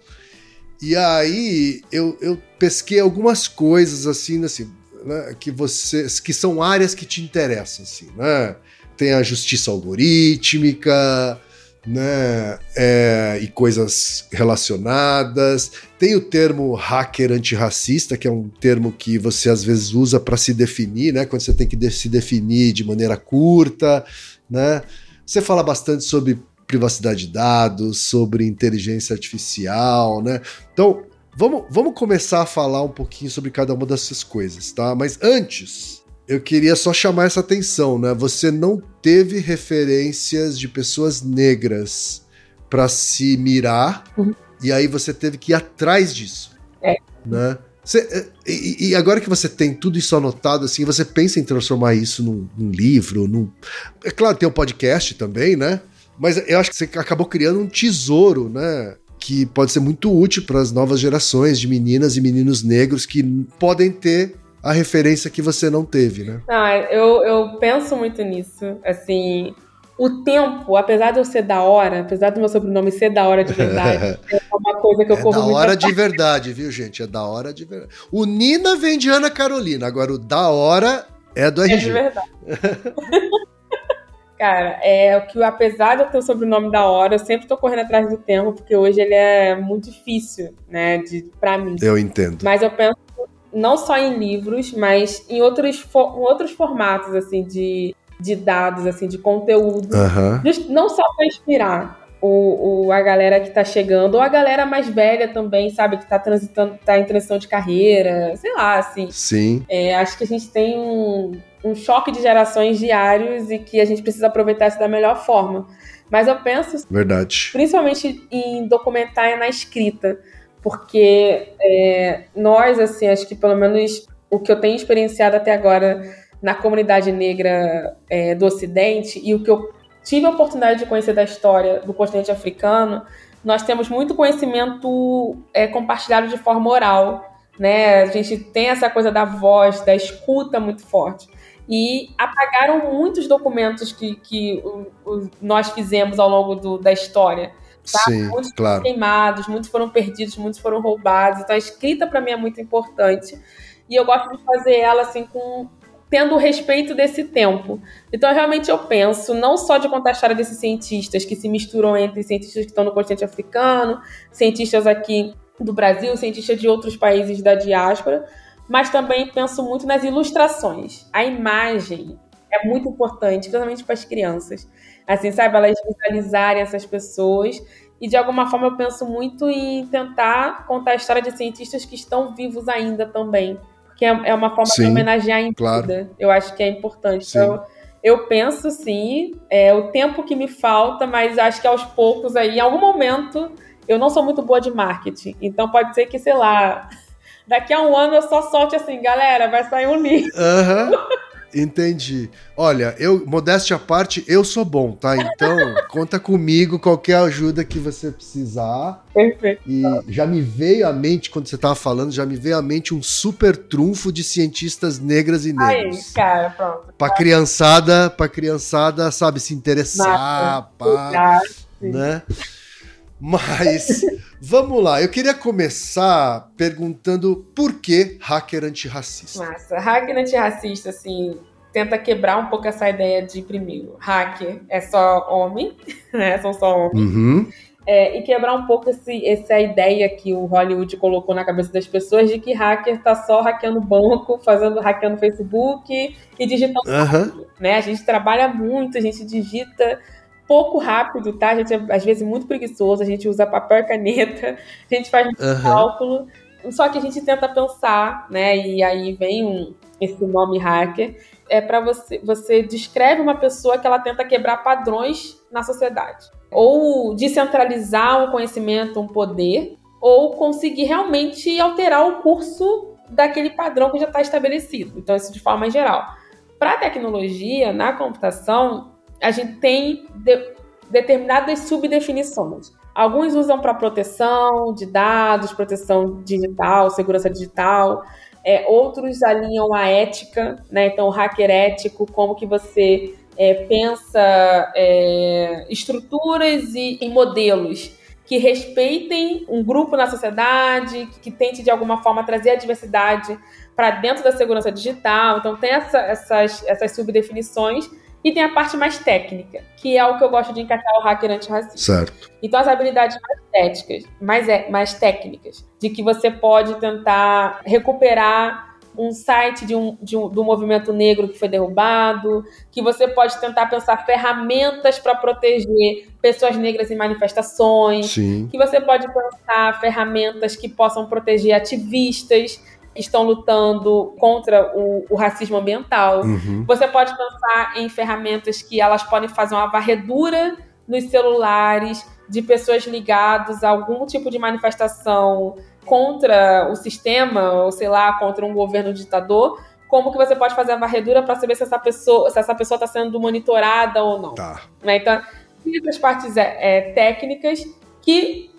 E aí eu, eu pesquei algumas coisas assim, assim né, que você, que são áreas que te interessam, assim, né? Tem a justiça algorítmica, né? É, e coisas relacionadas. Tem o termo hacker antirracista, que é um termo que você às vezes usa para se definir, né? Quando você tem que de se definir de maneira curta, né? Você fala bastante sobre privacidade de dados, sobre inteligência artificial, né? Então, vamos, vamos começar a falar um pouquinho sobre cada uma dessas coisas, tá? Mas antes, eu queria só chamar essa atenção, né? Você não teve referências de pessoas negras para se mirar, uhum. e aí você teve que ir atrás disso. É. Né? Você, e, e, agora que você tem tudo isso anotado, assim, você pensa em transformar isso num, num livro, num... É claro, tem o um podcast também, né? Mas eu acho que você acabou criando um tesouro, né? Que pode ser muito útil para as novas gerações de meninas e meninos negros que podem ter a referência que você não teve, né? Ah, eu, eu penso muito nisso. Assim, o tempo, apesar de eu ser da hora, apesar do meu sobrenome ser da hora de verdade, é uma coisa que eu é corro da hora de verdade, viu, gente? É da hora de verdade. O Nina vem de Ana Carolina, agora o da hora é do RG. É de verdade. Cara, é o que, apesar de eu ter o sobrenome da hora, eu sempre tô correndo atrás do tempo, porque hoje ele é muito difícil, né, de, pra mim. Eu entendo. Mas eu penso não só em livros, mas em outros, em outros formatos, assim, de, de dados, assim, de conteúdo. Uhum. Não só para inspirar o, o, a galera que tá chegando, ou a galera mais velha também, sabe, que tá transitando, tá em transição de carreira, sei lá, assim. Sim. É, acho que a gente tem um, um choque de gerações diários e que a gente precisa aproveitar isso da melhor forma. Mas eu penso, Verdade. principalmente em documentar e na escrita porque é, nós, assim, acho que pelo menos o que eu tenho experienciado até agora na comunidade negra é, do Ocidente e o que eu tive a oportunidade de conhecer da história do continente africano, nós temos muito conhecimento é, compartilhado de forma oral, né? A gente tem essa coisa da voz, da escuta muito forte. E apagaram muitos documentos que, que nós fizemos ao longo do, da história. Tá? Sim, muitos claro. foram queimados, muitos foram perdidos, muitos foram roubados. Então a escrita para mim é muito importante. E eu gosto de fazer ela assim com tendo respeito desse tempo. Então realmente eu penso não só de contar a história desses cientistas que se misturam entre cientistas que estão no continente africano, cientistas aqui do Brasil, cientistas de outros países da diáspora, mas também penso muito nas ilustrações. A imagem é muito importante, principalmente para as crianças. Assim, sabe, elas visualizarem essas pessoas. E de alguma forma eu penso muito em tentar contar a história de cientistas que estão vivos ainda também. Porque é, é uma forma sim, de homenagear em claro. vida. Eu acho que é importante. Então, eu penso sim, é o tempo que me falta, mas acho que aos poucos aí, em algum momento, eu não sou muito boa de marketing. Então pode ser que, sei lá, daqui a um ano eu só solte assim, galera, vai sair um livro. Uhum. Entendi. Olha, eu, modéstia à parte, eu sou bom, tá? Então, conta comigo, qualquer ajuda que você precisar. Perfeito. E já me veio à mente, quando você tava falando, já me veio à mente um super trunfo de cientistas negras e negros. Aí, cara, pronto. Pra criançada, pra criançada, sabe, se interessar, pá, né? Mas vamos lá, eu queria começar perguntando por que hacker antirracista. Massa, hacker antirracista, assim, tenta quebrar um pouco essa ideia de, primeiro, hacker é só homem, né? São só homens. Uhum. É, e quebrar um pouco esse, essa ideia que o Hollywood colocou na cabeça das pessoas de que hacker tá só hackeando banco, fazendo hackeando Facebook e digitando. Uhum. Né? A gente trabalha muito, a gente digita pouco rápido, tá? A gente é, às vezes, muito preguiçoso, a gente usa papel e caneta, a gente faz uhum. cálculo, só que a gente tenta pensar, né? E aí vem um, esse nome hacker, é para você, você descreve uma pessoa que ela tenta quebrar padrões na sociedade. Ou descentralizar um conhecimento, um poder, ou conseguir realmente alterar o curso daquele padrão que já está estabelecido. Então, isso de forma geral. Para a tecnologia, na computação, a gente tem de, determinadas subdefinições. Alguns usam para proteção de dados, proteção digital, segurança digital. É, outros alinham a ética, né? Então, hacker ético, como que você é, pensa é, estruturas e, e, modelos que respeitem um grupo na sociedade, que, que tente de alguma forma trazer a diversidade para dentro da segurança digital. Então, tem essa, essas, essas subdefinições e tem a parte mais técnica, que é o que eu gosto de encaixar o hacker antirracista. Certo. Então, as habilidades mais técnicas, mais, é, mais técnicas, de que você pode tentar recuperar um site de um, de um, do movimento negro que foi derrubado, que você pode tentar pensar ferramentas para proteger pessoas negras em manifestações, Sim. que você pode pensar ferramentas que possam proteger ativistas estão lutando contra o, o racismo ambiental. Uhum. Você pode pensar em ferramentas que elas podem fazer uma varredura nos celulares de pessoas ligadas a algum tipo de manifestação contra o sistema, ou sei lá, contra um governo ditador, como que você pode fazer a varredura para saber se essa pessoa se essa pessoa está sendo monitorada ou não. Tá. Né? Então, tem essas partes é, é, técnicas que,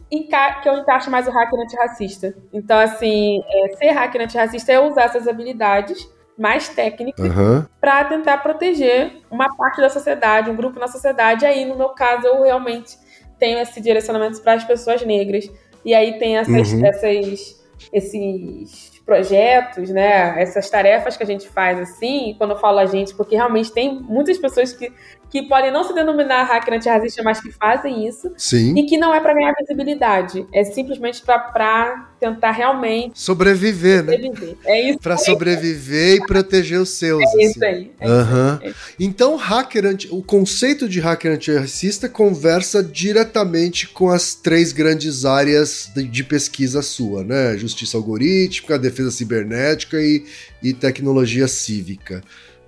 que eu encaixo mais o hacker antirracista. Então, assim, é, ser hacker antirracista é usar essas habilidades mais técnicas Aham. para tentar proteger uma parte da sociedade, um grupo na sociedade. Aí, no meu caso, eu realmente tenho esse direcionamento para as pessoas negras. E aí tem essas, Uhum. essas, esses projetos, né? Essas tarefas que a gente faz assim, quando eu falo a gente, porque realmente tem muitas pessoas que, que podem não se denominar hacker antirracista, mas que fazem isso, Sim. e que não é para ganhar visibilidade, é simplesmente para tentar realmente Sobreviver, né? sobreviver. É isso, Pra sobreviver e proteger os seus. é assim. isso aí. É isso Aham. aí. Então, hacker anti... o conceito de hacker antirracista conversa diretamente com as três grandes áreas de, de pesquisa sua, né? Justiça algorítmica, defesa cibernética e, e tecnologia cívica.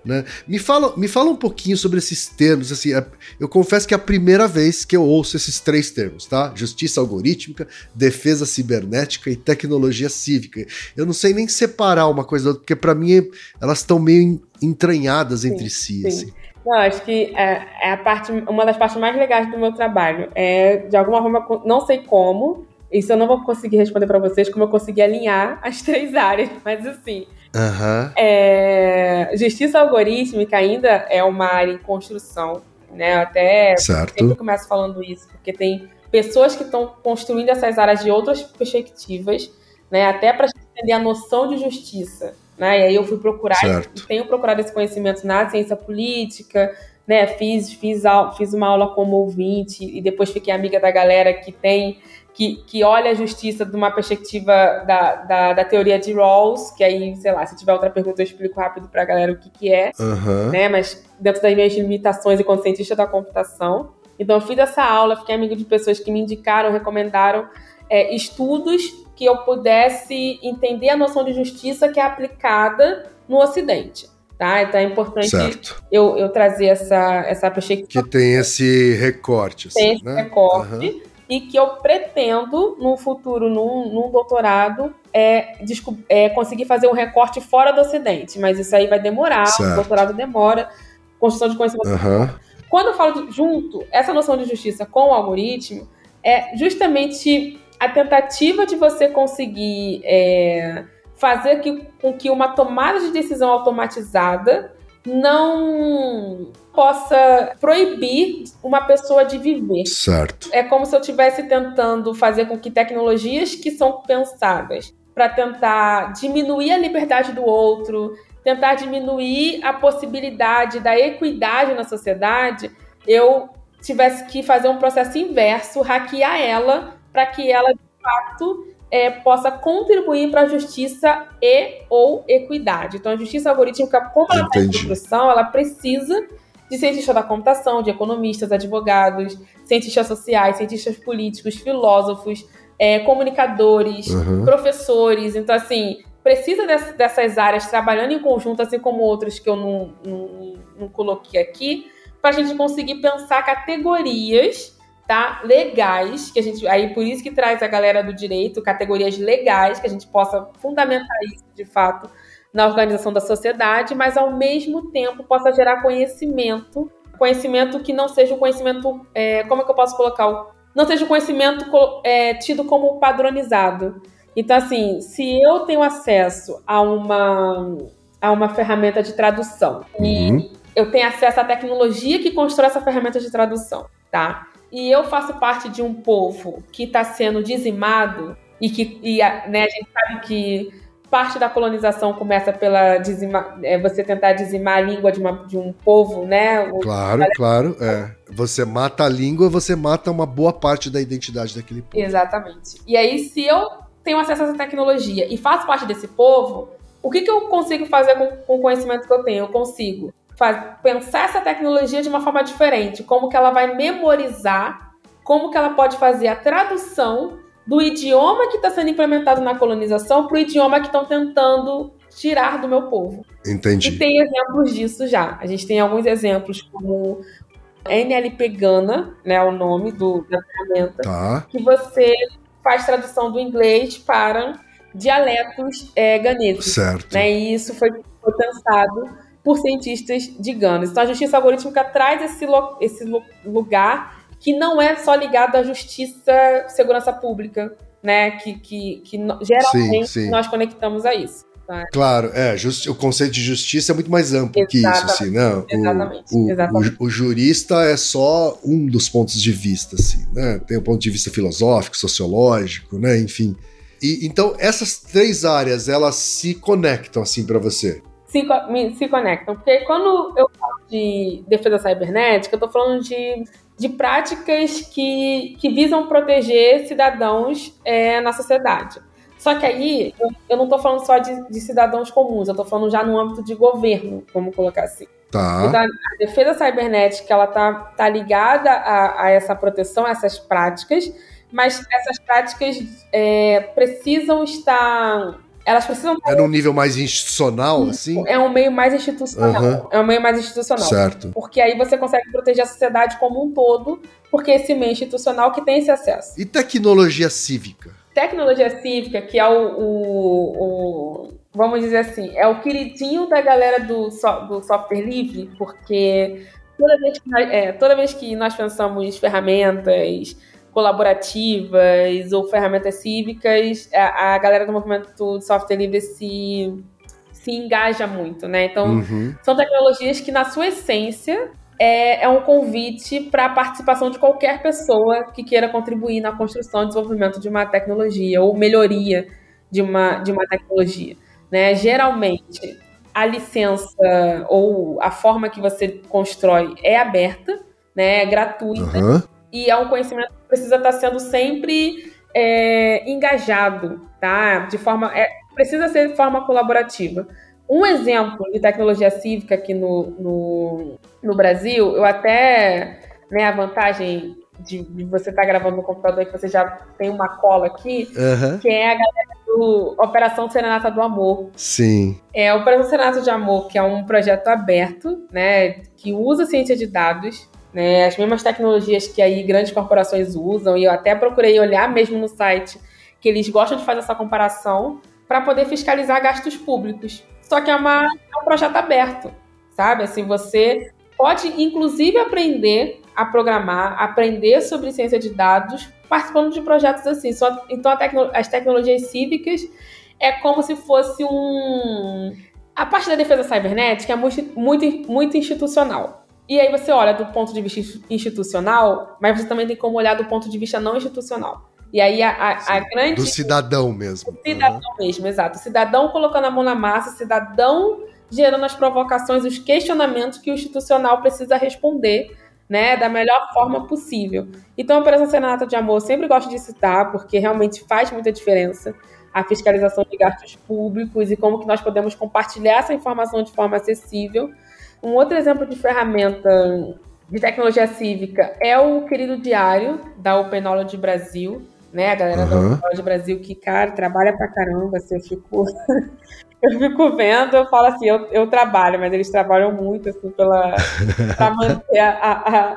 Né? Me, fala, me fala um pouquinho sobre esses termos. Assim, é- eu confesso que é a primeira vez que eu ouço esses três termos, tá? Justiça algorítmica, defesa cibernética e tecnologia cívica. Eu não sei nem separar uma coisa da outra, porque para mim elas estão meio en- entranhadas entre si. sim. assim. Não, acho que é, é a parte, uma das partes mais legais do meu trabalho. É, de alguma forma, não sei como, isso eu não vou conseguir responder para vocês, como eu consegui alinhar as três áreas, mas assim, Aham. é, justiça algorítmica ainda é uma área em construção, né? Eu Até sempre Certo. começo falando isso, porque tem pessoas que estão construindo essas áreas de outras perspectivas, né? Até para entender a noção de justiça, né? E aí eu fui procurar, Certo. tenho procurado esse conhecimento na ciência política, né? Fiz, fiz, fiz uma aula como ouvinte e depois fiquei amiga da galera que tem que, que olha a justiça de uma perspectiva da, da, da teoria de Rawls, que aí, sei lá, se tiver outra pergunta eu explico rápido pra galera o que, que é Aham. né? Mas dentro das minhas limitações enquanto cientista da computação. Então, eu fiz essa aula, fiquei amigo de pessoas que me indicaram, recomendaram é, estudos que eu pudesse entender a noção de justiça que é aplicada no Ocidente. Tá? Então é importante Certo. eu, eu trazer essa, essa perspectiva Que tem esse recorte, assim, tem esse né? recorte Aham. E que eu pretendo, no futuro, num, num doutorado, é, é, conseguir fazer um recorte fora do Ocidente. Mas isso aí vai demorar, Certo. o doutorado demora, construção de conhecimento. Aham. Quando eu falo de junto, essa noção de justiça com o algoritmo é justamente a tentativa de você conseguir é, fazer que, com que uma tomada de decisão automatizada não possa proibir uma pessoa de viver. Certo. É como se eu estivesse tentando fazer com que tecnologias que são pensadas para tentar diminuir a liberdade do outro, tentar diminuir a possibilidade da equidade na sociedade, eu tivesse que fazer um processo inverso, hackear ela, para que ela, de fato, é, possa contribuir para a justiça e ou equidade. Então, a justiça algorítmica, como ela está em construção, ela precisa de cientistas da computação, de economistas, advogados, cientistas sociais, cientistas políticos, filósofos, é, comunicadores, Uhum. professores. Então, assim, precisa dess- dessas áreas trabalhando em conjunto, assim como outras que eu não, não, não coloquei aqui, para a gente conseguir pensar categorias tá, legais, que a gente. Aí por isso que traz a galera do direito, categorias legais, que a gente possa fundamentar isso de fato na organização da sociedade, mas ao mesmo tempo possa gerar conhecimento, conhecimento que não seja um conhecimento, é, como é que eu posso colocar? o- Não seja um conhecimento co- é, tido como padronizado. Então, assim, se eu tenho acesso a uma, a uma ferramenta de tradução Uhum. e eu tenho acesso à tecnologia que constrói essa ferramenta de tradução, tá? E eu faço parte de um povo que está sendo dizimado e que e, a- né, a gente sabe que parte da colonização começa pela dizima, é, você tentar dizimar a língua de, uma, de um povo, né? Claro, o... claro. É. Você mata a língua, você mata uma boa parte da identidade daquele povo. Exatamente. E aí, se eu tenho acesso a essa tecnologia e faço parte desse povo, o que, que eu consigo fazer com, com o conhecimento que eu tenho? Eu consigo faz, pensar essa tecnologia de uma forma diferente, como que ela vai memorizar, como que ela pode fazer a tradução do idioma que está sendo implementado na colonização para o idioma que estão tentando tirar do meu povo. Entendi. E tem exemplos disso já. A gente tem alguns exemplos como NLP Gana, né, o nome do, da ferramenta, tá. que você faz tradução do inglês para dialetos é, ganeses. Certo. Né, e isso foi, foi pensado por cientistas de Gana. Então a justiça algorítmica traz esse, esse lugar que não é só ligado à justiça, segurança pública, né? Que, que, que geralmente sim, sim. nós conectamos a isso. Tá? Claro, é, just, o conceito de justiça é muito mais amplo Exatamente. que isso, assim, né? O, Exatamente. O, Exatamente. O, o, jurista é só um dos pontos de vista, assim, né? Tem o ponto de vista filosófico, sociológico, né? Enfim. E, então, essas três áreas, elas se conectam, assim, para você? Se, se conectam. Porque quando eu falo de defesa cibernética, eu tô falando de de práticas que, que visam proteger cidadãos é, na sociedade. Só que aí, eu, eu não estou falando só de, de, cidadãos comuns, eu estou falando já no âmbito de governo, vamos colocar assim. Tá. Então, a defesa cibernética, ela tá, tá ligada a, a essa proteção, a essas práticas, mas essas práticas é, precisam estar elas precisam. É num nível mais institucional, assim? É um meio mais institucional. Uhum. É um meio mais institucional. Certo. Porque aí você consegue proteger a sociedade como um todo, porque é esse meio institucional que tem esse acesso. E tecnologia cívica? Tecnologia cívica, que é o, o, o vamos dizer assim, é o queridinho da galera do, do software livre, porque toda vez que nós, é, toda vez que nós pensamos ferramentas colaborativas ou ferramentas cívicas, a, a galera do movimento de software livre se, se engaja muito, né? Então, uhum. são tecnologias que, na sua essência, é, é um convite para a participação de qualquer pessoa que queira contribuir na construção e desenvolvimento de uma tecnologia ou melhoria de uma, de uma tecnologia. Né? Geralmente, a licença ou a forma que você constrói é aberta, né? é gratuita. Uhum e é um conhecimento precisa estar sendo sempre é, engajado, tá? De forma. É, precisa ser de forma colaborativa. Um exemplo de tecnologia cívica aqui no, no, no Brasil, eu até. Né, a vantagem de, de você estar tá gravando no computador e que você já tem uma cola aqui, uhum. que é a galera do Operação Serenata do Amor. Sim. É, a Operação Serenata de Amor, que é um projeto aberto, né, que usa ciência de dados né? As mesmas tecnologias que aí grandes corporações usam, e eu até procurei olhar mesmo no site que eles gostam de fazer essa comparação para poder fiscalizar gastos públicos. Só que é, uma, é um projeto aberto, sabe? Assim, você pode inclusive aprender a programar, aprender sobre ciência de dados, participando de projetos assim. Só, então, tecno, as tecnologias cívicas é como se fosse um. A parte da defesa cibernética é muito, muito, muito institucional. E aí você olha do ponto de vista institucional, mas você também tem como olhar do ponto de vista não institucional. E aí a, a, a grande. Do cidadão mesmo. Do cidadão uhum. mesmo, exato. O cidadão colocando a mão na massa, o cidadão gerando as provocações, os questionamentos que o institucional precisa responder, né, da melhor forma possível. Então a Operação Senata de Amor eu sempre gosto de citar, porque realmente faz muita diferença a fiscalização de gastos públicos e como que nós podemos compartilhar essa informação de forma acessível um outro exemplo de ferramenta de tecnologia cívica é o querido diário da Open Knowledge Brasil, né? A galera uhum. da Open Knowledge Brasil que, cara, trabalha pra caramba, assim, eu fico... eu fico vendo, eu falo assim, eu, eu trabalho, mas eles trabalham muito, assim, pela... pra manter a,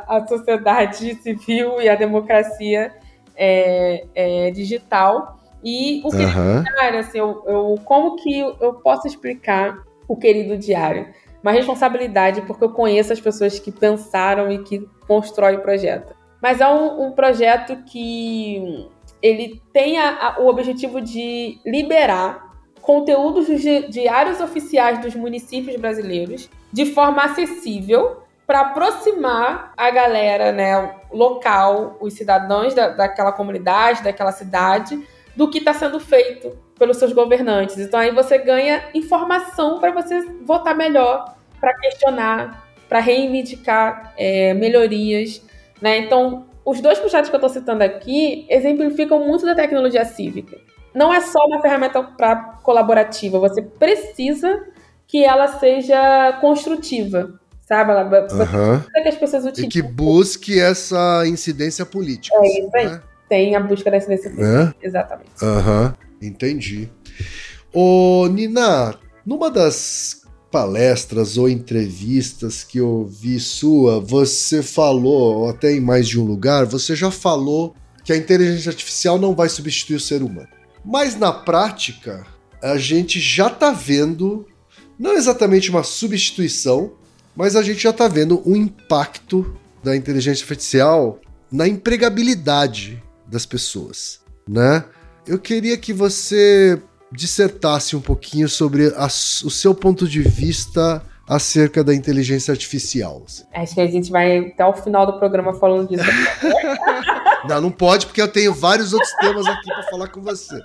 a, a sociedade civil e a democracia é, é, digital. E o querido uhum. diário, assim, eu, eu, como que eu posso explicar o querido diário? Uma responsabilidade, porque eu conheço as pessoas que pensaram e que constroem o projeto. Mas é um, um projeto que ele tem a, a, o objetivo de liberar conteúdos dos diários oficiais dos municípios brasileiros de forma acessível para aproximar a galera né, local, os cidadãos da, daquela comunidade, daquela cidade, do que está sendo feito pelos seus governantes. Então aí você ganha informação para você votar melhor, para questionar, para reivindicar é, melhorias. Né? Então, os dois projetos que eu estou citando aqui exemplificam muito da tecnologia cívica. Não é só uma ferramenta pra, colaborativa, você precisa que ela seja construtiva, sabe? Ela, uhum. que as pessoas utilizem. E que busque essa incidência política. É isso aí. Né? Tem a busca da incidência política. É? Exatamente. Aham, uhum. entendi. Ô, Nina, numa das palestras ou entrevistas que eu vi sua, você falou, até em mais de um lugar, você já falou que a inteligência artificial não vai substituir o ser humano. Mas na prática, a gente já está vendo, não exatamente uma substituição, mas a gente já está vendo um impacto da inteligência artificial na empregabilidade das pessoas, né? Eu queria que você dissertasse um pouquinho sobre a, o seu ponto de vista acerca da inteligência artificial. Acho que a gente vai até o final do programa falando disso. não, não pode, porque eu tenho vários outros temas aqui para falar com você.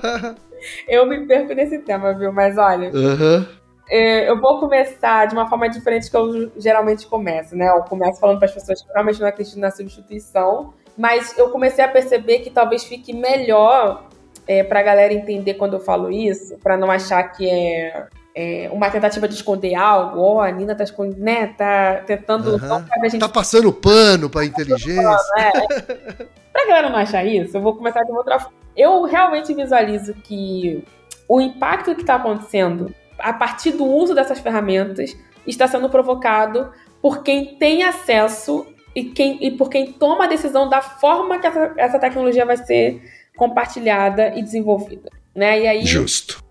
eu me perco nesse tema, viu? Mas olha, uhum. eu vou começar de uma forma diferente que eu geralmente começo, né? Eu começo falando para as pessoas que realmente não acreditam na substituição, mas eu comecei a perceber que talvez fique melhor é, para a galera entender quando eu falo isso, para não achar que é, é, uma tentativa de esconder algo, ó, oh, a Nina tá escondendo, né, tá tentando... Uhum. Gente... Tá passando pano pra inteligência. é. pra galera não achar isso, eu vou começar de outra forma. Eu realmente visualizo que o impacto que está acontecendo a partir do uso dessas ferramentas está sendo provocado por quem tem acesso e, quem, e por quem toma a decisão da forma que essa, essa tecnologia vai ser compartilhada e desenvolvida. Né? E aí, Justo.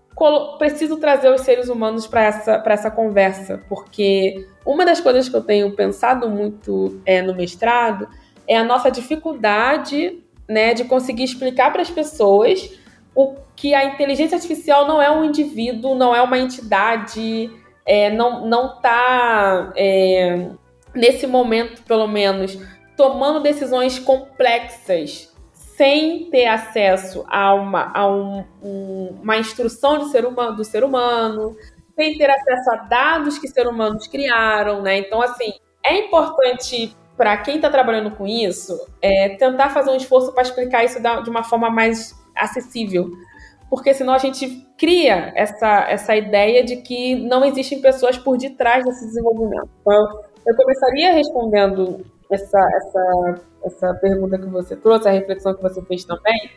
Preciso trazer os seres humanos para essa, essa conversa, porque uma das coisas que eu tenho pensado muito é, no mestrado é a nossa dificuldade né, de conseguir explicar para as pessoas o que a inteligência artificial não é um indivíduo, não é uma entidade, é, não não está é, nesse momento, pelo menos, tomando decisões complexas sem ter acesso a uma, a um, um, uma instrução de ser humano, do ser humano, sem ter acesso a dados que seres humanos criaram, né? Então, assim, é importante para quem está trabalhando com isso é, tentar fazer um esforço para explicar isso da, de uma forma mais acessível. Porque senão a gente cria essa, essa ideia de que não existem pessoas por detrás desse desenvolvimento. Então, eu começaria respondendo essa, essa, essa pergunta que você trouxe, a reflexão que você fez também,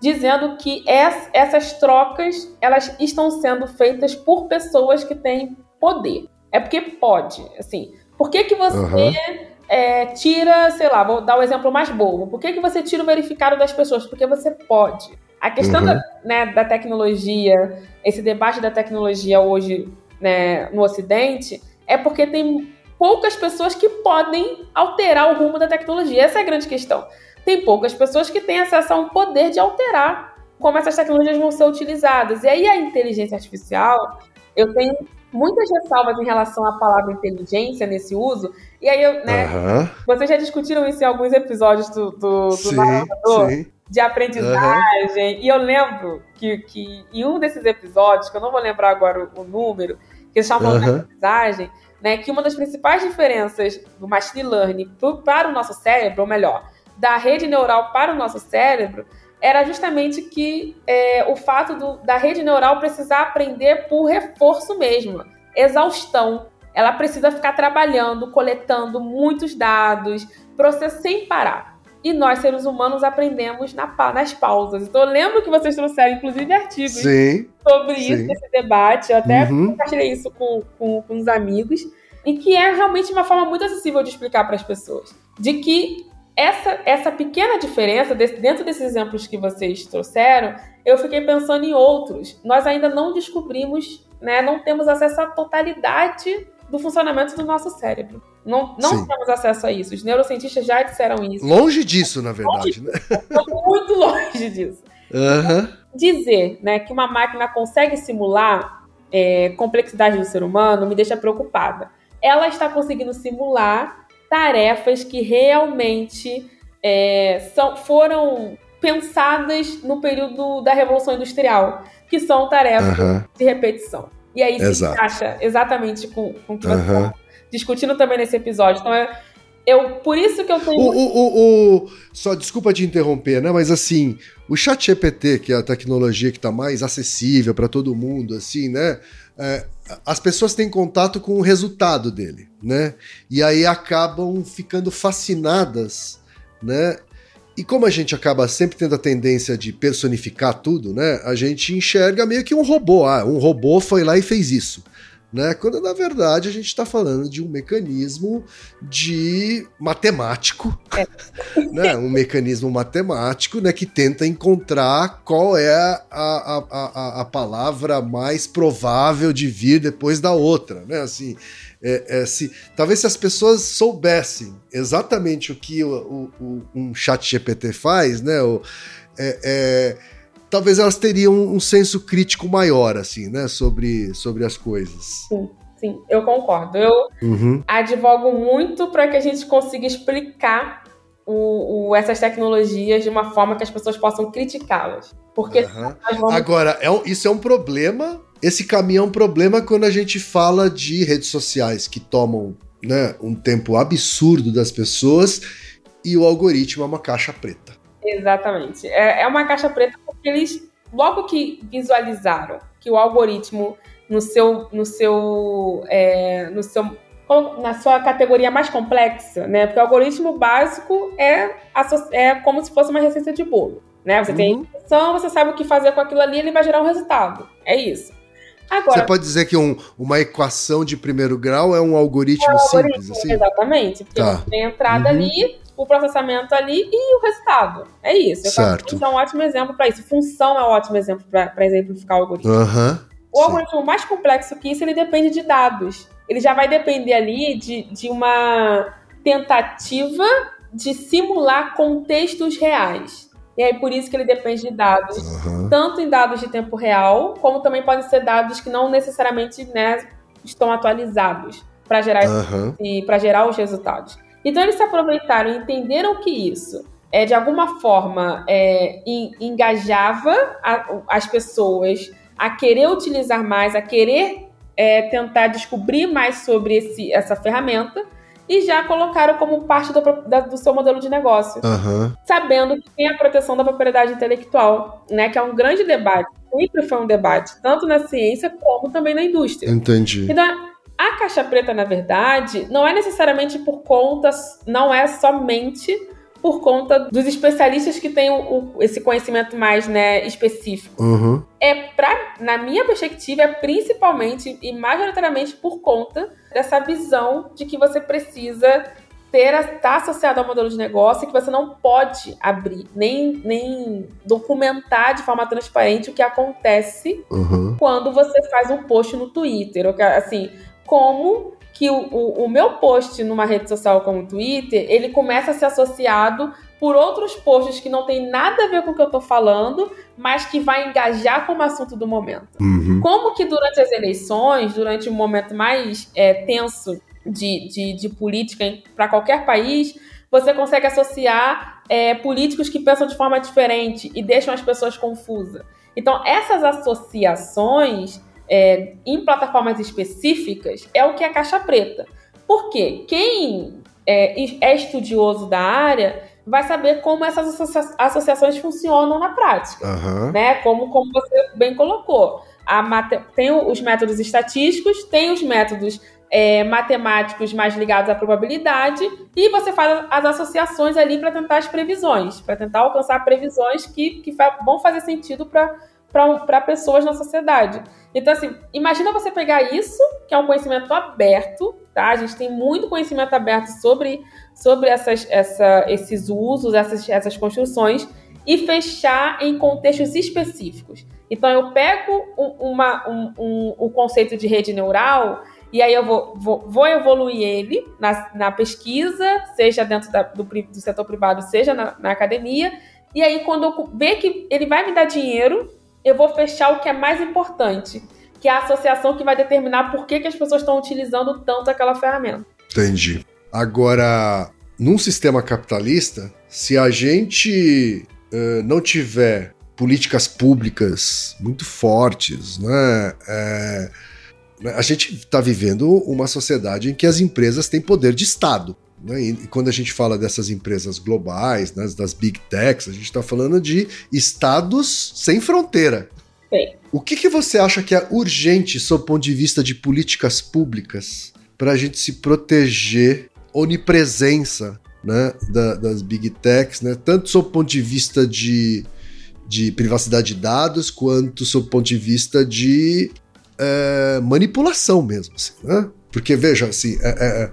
dizendo que essas trocas elas estão sendo feitas por pessoas que têm poder. É porque pode, assim. Por que, que você uhum. é, tira, sei lá, vou dar o um exemplo mais bobo. Por que, que você tira o verificado das pessoas? Porque você pode. A questão uhum. da, né, da tecnologia, esse debate da tecnologia hoje né, no Ocidente, é porque tem poucas pessoas que podem alterar o rumo da tecnologia. Essa é a grande questão. Tem poucas pessoas que têm acesso a um poder de alterar como essas tecnologias vão ser utilizadas. E aí a inteligência artificial, eu tenho muitas ressalvas em relação à palavra inteligência nesse uso. E aí, eu, né, uhum. vocês já discutiram isso em alguns episódios do, do, do sim, sim. de aprendizagem. Uhum. E eu lembro que, que em um desses episódios, que eu não vou lembrar agora o, o número, que eles falando uhum. de aprendizagem, né, que uma das principais diferenças do machine learning para o nosso cérebro, ou melhor, da rede neural para o nosso cérebro, era justamente que é, o fato do, da rede neural precisar aprender por reforço mesmo, exaustão. Ela precisa ficar trabalhando, coletando muitos dados, processo sem parar. E nós, seres humanos, aprendemos na, nas pausas. Então, eu lembro que vocês trouxeram, inclusive, artigos sim, sobre sim. isso, esse debate. Eu até uhum. compartilhei isso com, com, com os amigos. E que é realmente uma forma muito acessível de explicar para as pessoas. De que essa, essa pequena diferença, desse, dentro desses exemplos que vocês trouxeram, eu fiquei pensando em outros. Nós ainda não descobrimos, né, não temos acesso à totalidade do funcionamento do nosso cérebro. Não, não temos acesso a isso. Os neurocientistas já disseram isso. Longe disso, na verdade, longe, né? Muito longe disso. Uhum. Dizer né, que uma máquina consegue simular é, complexidade do ser humano me deixa preocupada. Ela está conseguindo simular tarefas que realmente é, são, foram pensadas no período da Revolução Industrial, que são tarefas uhum. de repetição. E aí se encaixa exatamente com, com o que você está discutindo também nesse episódio. Então, é, eu, por isso que eu tenho. O, o, o, só desculpa te interromper, né? Mas assim, o Chat GPT, que é a tecnologia que está mais acessível para todo mundo, assim, né? É, as pessoas têm contato com o resultado dele, né? E aí acabam ficando fascinadas, né? E como a gente acaba sempre tendo a tendência de personificar tudo, né? A gente enxerga meio que um robô. Ah, um robô foi lá e fez isso. Né? Quando na verdade a gente está falando de um mecanismo de matemático, é. né? um mecanismo matemático né? que tenta encontrar qual é a, a, a, a palavra mais provável de vir depois da outra. Né? Assim, é, é, se, talvez se as pessoas soubessem exatamente o que o, o, um chat GPT faz, né? O, é, é, talvez elas teriam um senso crítico maior, assim, né? Sobre, sobre as coisas. Sim. Sim, eu concordo. Eu uhum. advogo muito para que a gente consiga explicar o, o, essas tecnologias de uma forma que as pessoas possam criticá-las. Porque uhum. vamos... agora é um, isso é um problema esse caminho é um problema quando a gente fala de redes sociais que tomam né, um tempo absurdo das pessoas e o algoritmo é uma caixa preta. Exatamente. É, é uma caixa preta porque eles, logo que visualizaram que o algoritmo no seu, no seu, é, no seu na sua categoria mais complexa, né? Porque o algoritmo básico é, é como se fosse uma receita de bolo, né? Você uhum. tem a instrução, você sabe o que fazer com aquilo ali, ele vai gerar um resultado. É isso. Agora, Você pode dizer que um, uma equação de primeiro grau é um algoritmo, é um algoritmo simples, assim? Exatamente. Porque tá. tem a entrada uhum. ali, o processamento ali e o resultado. É isso. Certo. é um ótimo exemplo para isso. Função é um ótimo exemplo para exemplificar o algoritmo. Uhum. O algoritmo mais complexo que isso, ele depende de dados. Ele já vai depender ali de, de uma tentativa de simular contextos reais. E aí por isso que ele depende de dados, uhum. tanto em dados de tempo real, como também podem ser dados que não necessariamente né, estão atualizados para gerar, uhum. para gerar os resultados. Então eles se aproveitaram e entenderam que isso é, de alguma forma é, engajava a, as pessoas a querer utilizar mais, a querer é, tentar descobrir mais sobre esse, essa ferramenta e já colocaram como parte do, da, do seu modelo de negócio. Uhum. Sabendo que tem a proteção da propriedade intelectual, né? Que é um grande debate. Sempre foi um debate, tanto na ciência como também na indústria. Entendi. Então, a caixa preta, na verdade, não é necessariamente por conta, não é somente por conta dos especialistas que têm o, o, esse conhecimento mais né, específico. Uhum. É pra, na minha perspectiva, é principalmente e majoritariamente por conta dessa visão de que você precisa ter estar tá associado ao modelo de negócio e que você não pode abrir nem, nem documentar de forma transparente o que acontece uhum. quando você faz um post no Twitter. Assim, como que o, o, o, meu post numa rede social como o Twitter, ele começa a ser associado por outros posts que não tem nada a ver com o que eu estou falando, mas que vai engajar como assunto do momento. Uhum. Como que durante as eleições, durante um momento mais é, tenso de, de, de política para qualquer país, você consegue associar é, políticos que pensam de forma diferente e deixam as pessoas confusas. Então, essas associações é, em plataformas específicas é o que é caixa preta. Porque quem é, é estudioso da área vai saber como essas associa associações funcionam na prática, uhum. né? Como, como você bem colocou. tem os métodos estatísticos, tem os métodos é, matemáticos mais ligados à probabilidade, e você faz as associações ali para tentar as previsões, para tentar alcançar previsões que, que vão fazer sentido para para pessoas na sociedade. Então, assim, imagina você pegar isso, que é um conhecimento aberto, tá? A gente tem muito conhecimento aberto sobre, sobre essas, essa, esses usos, essas, essas construções, e fechar em contextos específicos. Então, eu pego uma, um, um, o conceito de rede neural e aí eu vou, vou, vou evoluir ele na, na, pesquisa, seja dentro da, do, do, setor privado, seja na, na academia. E aí, quando eu ver que ele vai me dar dinheiro, eu vou fechar o que é mais importante, que é a associação que vai determinar por que, que as pessoas estão utilizando tanto aquela ferramenta. Entendi. Agora, num sistema capitalista, se a gente uh, não tiver políticas públicas muito fortes, né? É, a gente está vivendo uma sociedade em que as empresas têm poder de Estado. Né? E, quando a gente fala dessas empresas globais, né, das big techs, a gente está falando de estados sem fronteira. Sim. O que, que você acha que é urgente, sob o ponto de vista de políticas públicas, para a gente se proteger onipresença né, da, das big techs, né, tanto sob o ponto de vista de, de privacidade de dados, quanto sob o ponto de vista de é, manipulação mesmo. Assim, né? Porque, veja, assim, é, é, é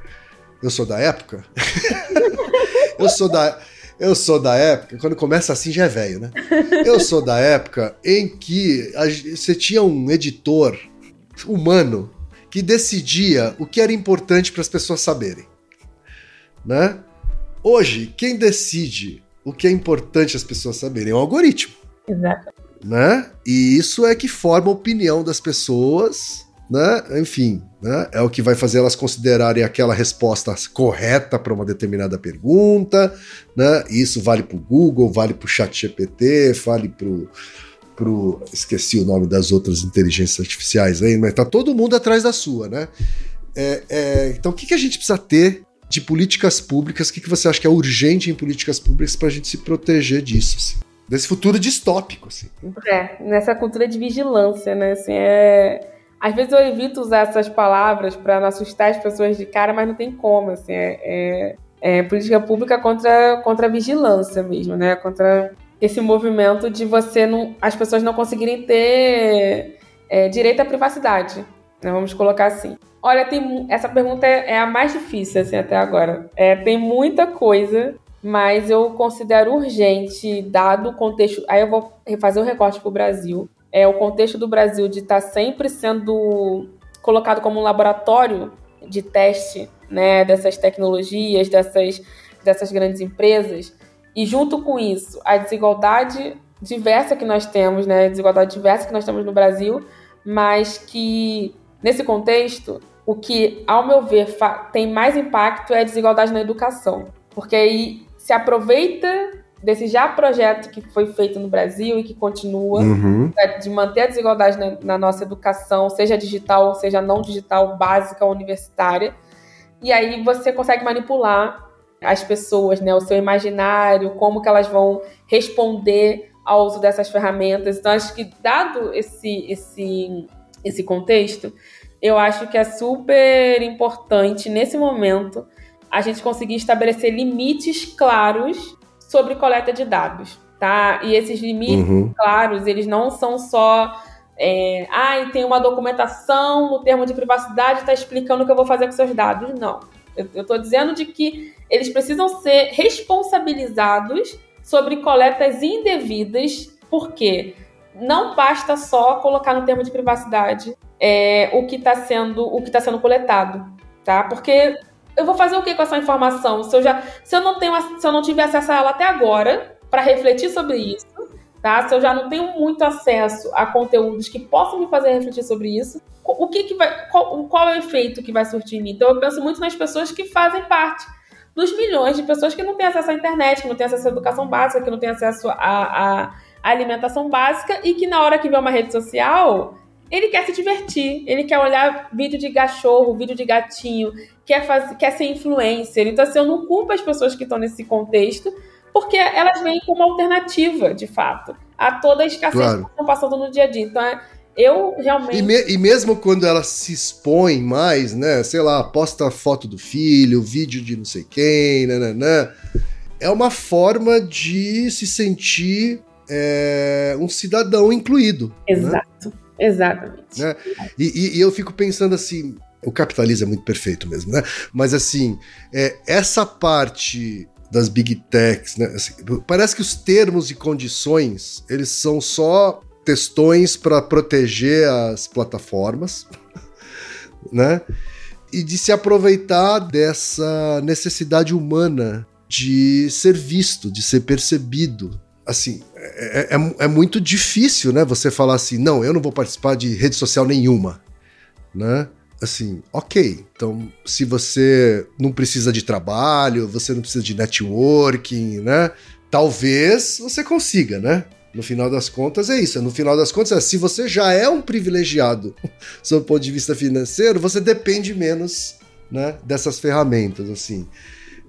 eu sou da época. eu sou da. Eu sou da época, quando começa assim já é velho, né? Eu sou da época em que a, você tinha um editor humano que decidia o que era importante para as pessoas saberem, né? Hoje, quem decide o que é importante as pessoas saberem é o algoritmo. Exato. Né? E isso é que forma a opinião das pessoas, né? Enfim, né? É o que vai fazer elas considerarem aquela resposta correta para uma determinada pergunta, né? Isso vale para o Google, vale para o ChatGPT, vale para pro esqueci o nome das outras inteligências artificiais aí, mas tá todo mundo atrás da sua, né? É, é, então, o que, que a gente precisa ter de políticas públicas, o que, que você acha que é urgente em políticas públicas para a gente se proteger disso? Assim? Desse futuro distópico, assim. É, nessa cultura de vigilância, né? Assim, é... Às vezes eu evito usar essas palavras para não assustar as pessoas de cara, mas não tem como, assim, é, é, é política pública contra, contra a vigilância mesmo, né? Contra esse movimento de você não, as pessoas não conseguirem ter é, direito à privacidade, né? Vamos colocar assim. Olha, tem, essa pergunta é, é a mais difícil assim, até agora. É, tem muita coisa, mas eu considero urgente, dado o contexto. Aí eu vou fazer o um recorte para o Brasil. É o contexto do Brasil de estar tá sempre sendo colocado como um laboratório de teste né, dessas tecnologias, dessas, dessas grandes empresas. E junto com isso, a desigualdade diversa que nós temos, né, a desigualdade diversa que nós temos no Brasil, mas que nesse contexto o que, ao meu ver, tem mais impacto é a desigualdade na educação. Porque aí se aproveita desse já projeto que foi feito no Brasil e que continua, uhum. né, de manter a desigualdade na, na, nossa educação, seja digital, seja não digital, básica, universitária. E aí você consegue manipular as pessoas, né, o seu imaginário, como que elas vão responder ao uso dessas ferramentas. Então, acho que dado esse, esse, esse contexto, eu acho que é super importante nesse momento a gente conseguir estabelecer limites claros sobre coleta de dados, tá? E esses limites uhum. claros, eles não são só é, ah, tem uma documentação no termo de privacidade está explicando o que eu vou fazer com seus dados. Não. Eu estou dizendo de que eles precisam ser responsabilizados sobre coletas indevidas, porque não basta só colocar no termo de privacidade é, o que está sendo o que está sendo coletado, tá? Porque eu vou fazer o que com essa informação? Se eu já, se eu não tenho, se eu não tive acesso a ela até agora para refletir sobre isso, tá? Se eu já não tenho muito acesso a conteúdos que possam me fazer refletir sobre isso, o que, que vai, qual, qual é o efeito que vai surtir em mim? Então eu penso muito nas pessoas que fazem parte dos milhões de pessoas que não têm acesso à internet, que não têm acesso à educação básica, que não têm acesso à alimentação básica e que na hora que vê uma rede social ele quer se divertir, ele quer olhar vídeo de cachorro, vídeo de gatinho, quer, fazer, quer ser influencer. Então, assim, eu não culpo as pessoas que estão nesse contexto, porque elas vêm como alternativa, de fato, a toda a escassez claro. que estão passando no dia a dia. Então, é, eu realmente. E, me, e, mesmo quando elas se expõem mais, né? Sei lá, posta foto do filho, vídeo de não sei quem, nananã, é uma forma de se sentir é, um cidadão incluído. Né? Exato. Né? Exatamente. Né? E, e, e, eu fico pensando assim, o capitalismo é muito perfeito mesmo, né? Mas assim, é, essa parte das big techs, né? Assim, parece que os termos e condições eles são só textões para proteger as plataformas, né? E de se aproveitar dessa necessidade humana de ser visto, de ser percebido, assim, é, é, é, muito difícil, né? Você falar assim, não, eu não vou participar de rede social nenhuma, né? Assim, ok. Então, se você não precisa de trabalho, você não precisa de networking, né? talvez você consiga, né? No final das contas é isso. No final das contas, é, se você já é um privilegiado sob o ponto de vista financeiro, você depende menos né, dessas ferramentas, assim.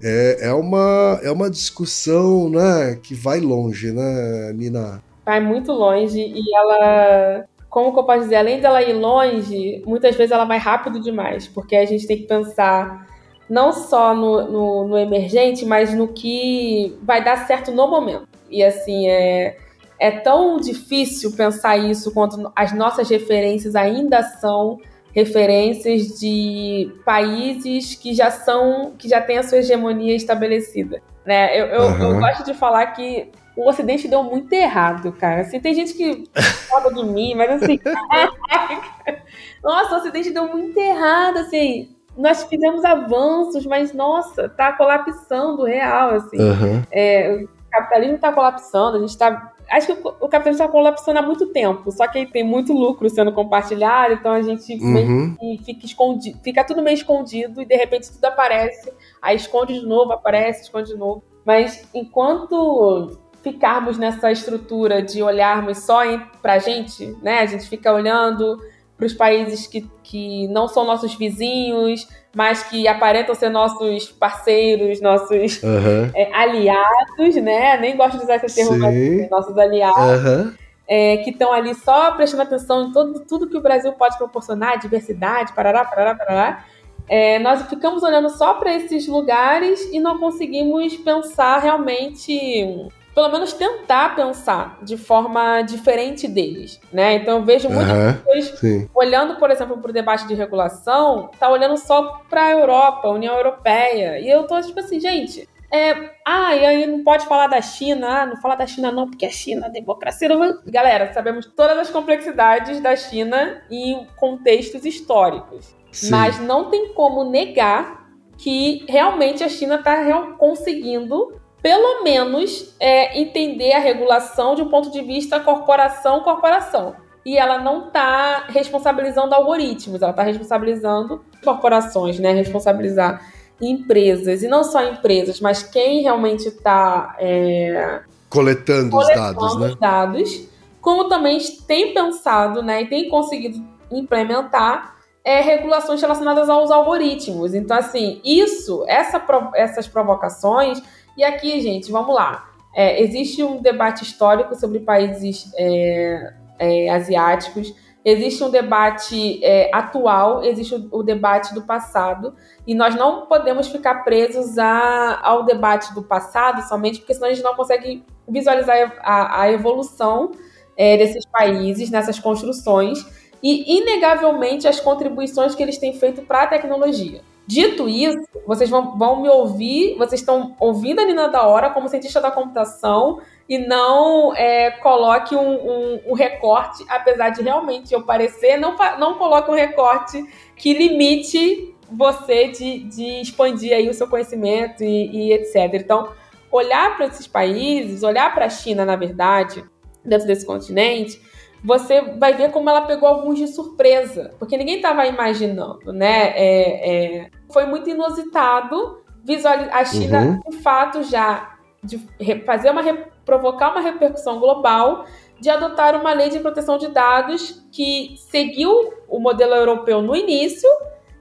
É, é, uma, é uma discussão né, que vai longe, né, Nina? Vai muito longe e ela, como que eu posso dizer, além dela ir longe, muitas vezes ela vai rápido demais, porque a gente tem que pensar não só no, no, no emergente, mas no que vai dar certo no momento. E assim, é, é tão difícil pensar isso quando as nossas referências ainda são referências de países que já são, que já têm a sua hegemonia estabelecida. Né? Eu, eu, uhum. eu gosto de falar que o Ocidente deu muito errado, cara. Assim, tem gente que fala de mim, mas assim. nossa, o Ocidente deu muito errado, assim. Nós fizemos avanços, mas nossa, tá colapsando real, assim. Uhum. É, o capitalismo tá colapsando, a gente tá acho que o, capitalismo está colapsando há muito tempo, só que tem muito lucro sendo compartilhado, então a gente uhum. fica escondido, fica tudo meio escondido e de repente tudo aparece, aí esconde de novo, aparece, esconde de novo. Mas enquanto ficarmos nessa estrutura de olharmos só para a gente, né? A gente fica olhando para os países que, que não são nossos vizinhos, mas que aparentam ser nossos parceiros, nossos uhum. é, aliados, né? Nem gosto de usar esse termo, mas nossos aliados. Uhum. É, que estão ali só prestando atenção em todo, tudo que o Brasil pode proporcionar, diversidade, parará, parará, parará. É, nós ficamos olhando só para esses lugares e não conseguimos pensar realmente pelo menos tentar pensar de forma diferente deles, né? Então eu vejo muitas uhum, pessoas sim. olhando, por exemplo, para o debate de regulação, tá olhando só para a Europa, União Europeia, e eu tô tipo assim, gente, é, ah, e aí não pode falar da China, ah, não fala da China não, porque a China, a democracia... Não... Galera, sabemos todas as complexidades da China em contextos históricos, Sim. mas não tem como negar que realmente a China está conseguindo pelo menos é, entender a regulação de um ponto de vista corporação-corporação. E ela não está responsabilizando algoritmos, ela está responsabilizando corporações, né? Responsabilizar empresas. E não só empresas, mas quem realmente está é, coletando, coletando, os dados, né? Os dados, como também tem pensado né, e tem conseguido implementar é, regulações relacionadas aos algoritmos. Então, assim, isso, essa, essas provocações e aqui, gente, vamos lá. É, existe um debate histórico sobre países é, é, asiáticos, existe um debate é, atual, existe o, o, debate do passado, e nós não podemos ficar presos a, ao debate do passado somente, porque senão a gente não consegue visualizar a, a evolução é, desses países nessas construções e, inegavelmente, as contribuições que eles têm feito para a tecnologia. Dito isso, vocês vão, vão me ouvir, vocês estão ouvindo a Nina da Hora como cientista da computação e não é, coloque um, um, um, recorte, apesar de realmente eu parecer, não, não coloque um recorte que limite você de, de expandir aí o seu conhecimento e, e etc. Então, olhar para esses países, olhar para a China, na verdade, dentro desse continente, você vai ver como ela pegou alguns de surpresa, porque ninguém estava imaginando, né? É, é, foi muito inusitado visualizar a China, uhum. de fato, já de fazer uma provocar uma repercussão global de adotar uma lei de proteção de dados que seguiu o modelo europeu no início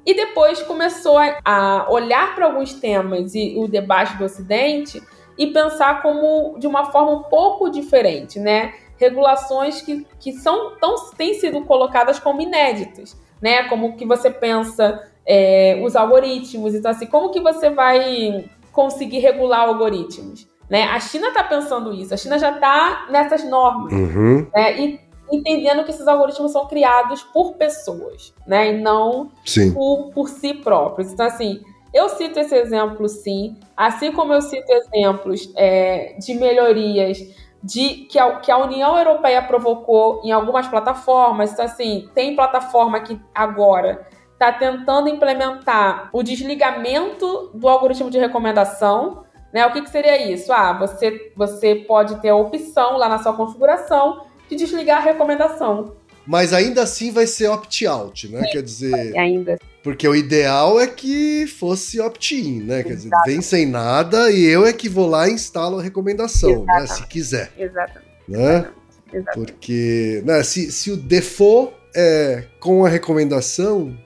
e depois começou a olhar para alguns temas e o debate do Ocidente e pensar como de uma forma um pouco diferente, né? regulações que, que são tão, têm sido colocadas como inéditas, né? Como que você pensa é, os algoritmos, então assim, como que você vai conseguir regular algoritmos? Né? A China está pensando isso, a China já está nessas normas, uhum. né? E entendendo que esses algoritmos são criados por pessoas, né? E não por, por si próprios. Então, assim, eu cito esse exemplo, sim, assim como eu cito exemplos é, de melhorias de que a, que a União Europeia provocou em algumas plataformas. Então, assim, tem plataforma que agora está tentando implementar o desligamento do algoritmo de recomendação. Né? O que, que seria isso? Ah, você, você pode ter a opção lá na sua configuração de desligar a recomendação. Mas ainda assim vai ser opt-out, né? Quer dizer. Ainda. Porque o ideal é que fosse opt-in, né? Quer dizer, vem sem nada e eu é que vou lá e instalo a recomendação, né? Se quiser. Exatamente. Né? Exatamente. Porque né, se, se o default é com a recomendação,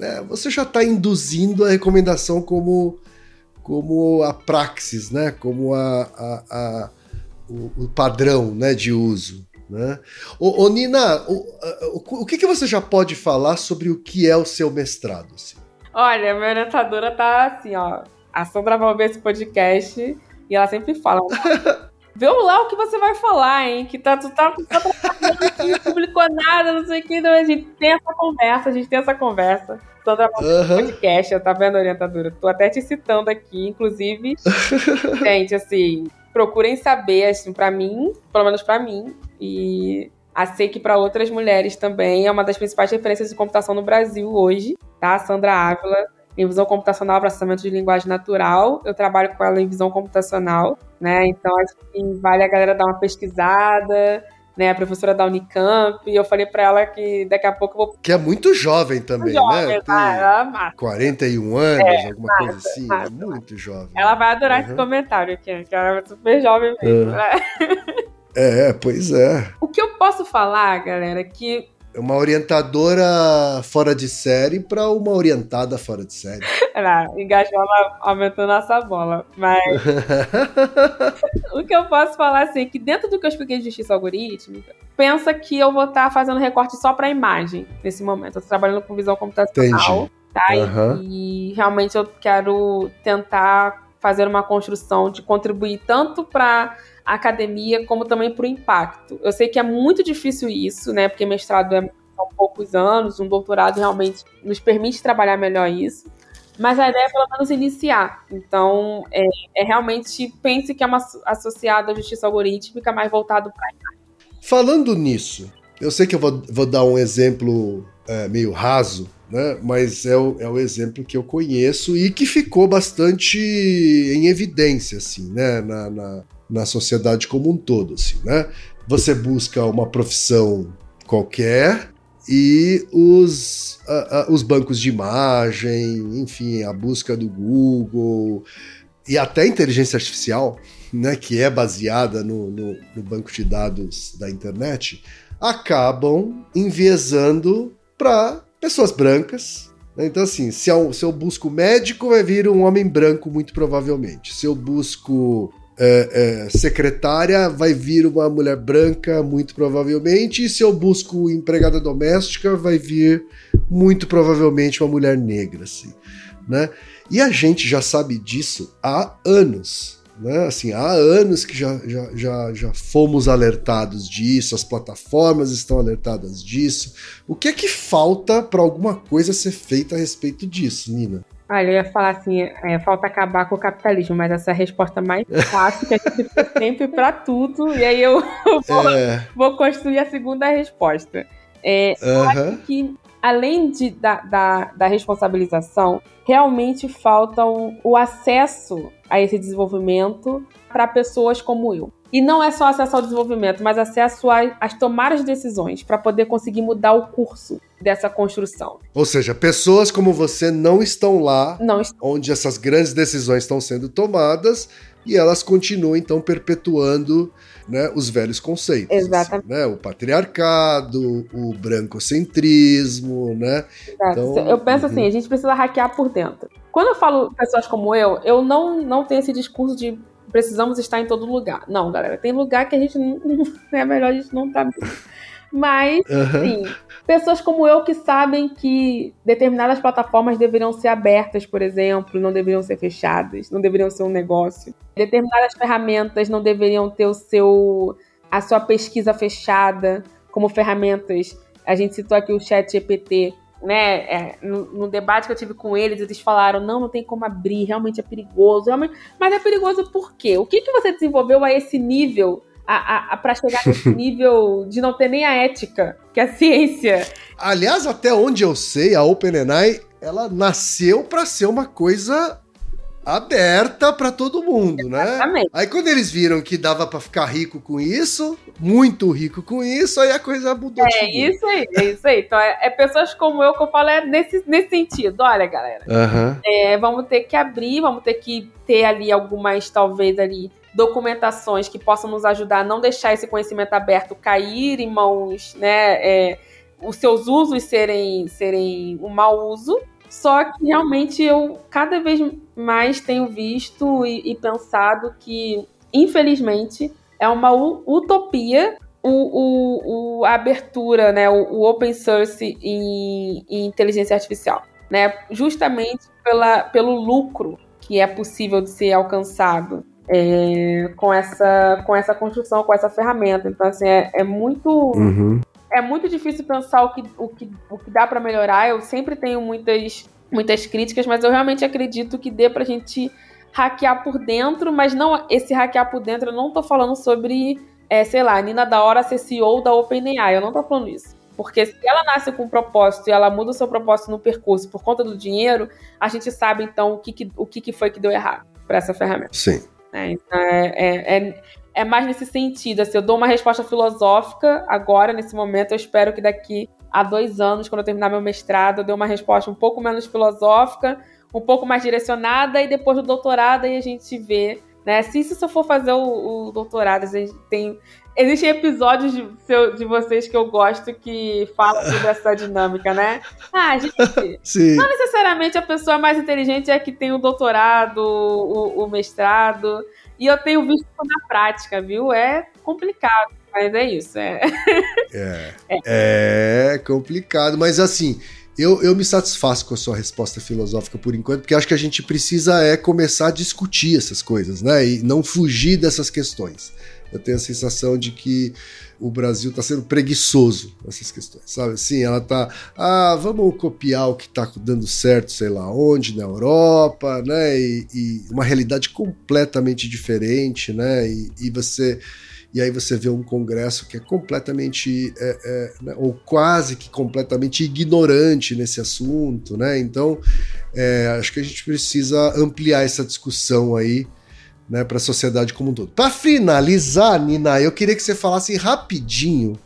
né, você já está induzindo a recomendação como, como a praxis, né? Como a, a, a o, o padrão né, de uso. Né? Ô, ô Nina, o, o, o, que, que você já pode falar sobre o que é o seu mestrado? Assim? Olha, minha orientadora tá assim, ó. A Sandra vai ver esse podcast e ela sempre fala. Vê lá o que você vai falar, hein? Que tá, tu tá, tu tá não publicou nada, não sei o que. Então a gente tem essa conversa, a gente tem essa conversa. Sandra uhum. podcast, tá vendo, orientadora? Tô até te citando aqui, inclusive. gente, assim, procurem saber, assim, para mim, pelo menos para mim, e sei que para outras mulheres também é uma das principais referências de computação no Brasil hoje, tá? Sandra Ávila, em visão computacional, processamento de linguagem natural. Eu trabalho com ela em visão computacional, né? Então acho que vale a galera dar uma pesquisada, né? A professora da Unicamp, e eu falei para ela que daqui a pouco eu vou. Que é muito jovem também, jovem, né? Tá, 41 anos, é, alguma massa, coisa assim. Massa. É muito jovem. Ela vai adorar uhum. esse comentário aqui, que ela é super jovem mesmo, uhum. né? É, pois é. O que eu posso falar, galera, é que é uma orientadora fora de série para uma orientada fora de série. Não, engajou aumentou nossa bola. Mas o que eu posso falar assim, é que dentro do que eu expliquei de justiça algorítmica, pensa que eu vou estar tá fazendo recorte só para imagem nesse momento. Eu tô trabalhando com visão computacional. Entendi. Tá? Uhum. E, e realmente eu quero tentar fazer uma construção de contribuir tanto para a academia como também para o impacto. Eu sei que é muito difícil isso, né? Porque mestrado é são poucos anos, um doutorado realmente nos permite trabalhar melhor isso. Mas a ideia é pelo menos iniciar. Então, é, é realmente pense que é uma associada à justiça algorítmica, mais voltado para Falando nisso, eu sei que eu vou, vou dar um exemplo é, meio raso, né? Mas é o, é o exemplo que eu conheço e que ficou bastante em evidência, assim, né? Na, na, na sociedade como um todo, assim, né? Você busca uma profissão qualquer e os, uh, uh, os bancos de imagem, enfim, a busca do Google e até a inteligência artificial, né, que é baseada no, no, no banco de dados da internet, acabam enviesando para pessoas brancas. Né? Então, assim, se eu, se eu busco médico, vai vir um homem branco, muito provavelmente. Se eu busco é, é, secretária, vai vir uma mulher branca, muito provavelmente, e se eu busco empregada doméstica, vai vir muito provavelmente uma mulher negra, assim, né? E a gente já sabe disso há anos, né? Assim, há anos que já, já, já, já fomos alertados disso, as plataformas estão alertadas disso. O que é que falta para alguma coisa ser feita a respeito disso, Nina? Olha, eu ia falar assim, é, falta acabar com o capitalismo, mas essa é a resposta mais fácil que a gente tem sempre para tudo, e aí eu vou, é. vou, construir a segunda resposta. É, uhum. Eu acho que, além de, da, da, da responsabilização, realmente falta o, o acesso a esse desenvolvimento para pessoas como eu. E não é só acesso ao desenvolvimento, mas acesso às tomadas de decisões para poder conseguir mudar o curso dessa construção. Ou seja, pessoas como você não estão lá não onde essas grandes decisões estão sendo tomadas e elas continuam então perpetuando né, os velhos conceitos. Assim, Exatamente. Assim, né? O patriarcado, o brancocentrismo, né? Então, eu penso uhum. assim, a gente precisa hackear por dentro. Quando eu falo pessoas como eu, eu não, não tenho esse discurso de precisamos estar em todo lugar. Não, galera, tem lugar que a gente não, é melhor a gente não estar. Tá Mas, uhum. sim, pessoas como eu que sabem que determinadas plataformas deveriam ser abertas, por exemplo, não deveriam ser fechadas, não deveriam ser um negócio. Determinadas ferramentas não deveriam ter o seu a sua pesquisa fechada, como ferramentas. A gente citou aqui o Chat GPT né, é, no, no, debate que eu tive com eles, eles falaram, não, não tem como abrir, realmente é perigoso. Realmente... Mas é perigoso por quê? O que, que você desenvolveu a esse nível, a, a, para chegar nesse nível de não ter nem a ética, que a ciência... Aliás, até onde eu sei, a OpenAI, ela nasceu para ser uma coisa aberta para todo mundo, né? Exatamente. Aí quando eles viram que dava para ficar rico com isso, muito rico com isso, aí a coisa mudou. É isso aí, é isso aí. Então é, é, pessoas como eu que eu falo é nesse, nesse sentido. Olha, galera, uhum. é, vamos ter que abrir, vamos ter que ter ali algumas, talvez ali documentações que possam nos ajudar a não deixar esse conhecimento aberto cair em mãos, né? É, os seus usos serem, serem um mau uso. Só que realmente eu cada vez mais tenho visto e, e pensado que, infelizmente, é uma utopia o, o, o, a abertura, né, o, o open source em, em, inteligência artificial, né, justamente pela, pelo lucro que é possível de ser alcançado é, com, essa, com essa construção, com essa ferramenta. Então, assim, é, é muito uhum é muito difícil pensar o que, o que, o que dá para melhorar. Eu sempre tenho muitas, muitas críticas, mas eu realmente acredito que dê pra gente hackear por dentro, mas não esse hackear por dentro, eu não tô falando sobre, é, sei lá, Nina da hora ser CEO da OpenAI, eu não tô falando isso. Porque se ela nasce com um propósito e ela muda o seu propósito no percurso por conta do dinheiro, a gente sabe então o que, que o que, que foi que deu errado para essa ferramenta. Sim. É, então é, é, é, é mais nesse sentido. Assim, eu dou uma resposta filosófica agora, nesse momento. Eu espero que daqui a dois anos, quando eu terminar meu mestrado, eu dê uma resposta um pouco menos filosófica, um pouco mais direcionada, e depois do doutorado aí a gente vê. Né? Se isso for fazer o, o doutorado, a gente tem. Existem episódios de, seu, de vocês que eu gosto que falam sobre essa dinâmica, né? Ah, gente. Sim. Não necessariamente a pessoa mais inteligente é que tem o doutorado, o, o mestrado. E eu tenho visto na prática, viu? É complicado, mas é isso. É, é, é. é complicado, mas assim. Eu, eu me satisfaço com a sua resposta filosófica por enquanto, porque acho que a gente precisa é começar a discutir essas coisas, né? E não fugir dessas questões. Eu tenho a sensação de que o Brasil está sendo preguiçoso nessas questões, sabe? Assim, ela tá, ah, vamos copiar o que está dando certo, sei lá onde, na Europa, né? E, e uma realidade completamente diferente, né? E, e, você e aí você vê um congresso que é completamente é, é, né? ou quase que completamente ignorante nesse assunto, né? Então, é, acho que a gente precisa ampliar essa discussão aí né, para a sociedade como um todo. Para finalizar, Nina, eu queria que você falasse rapidinho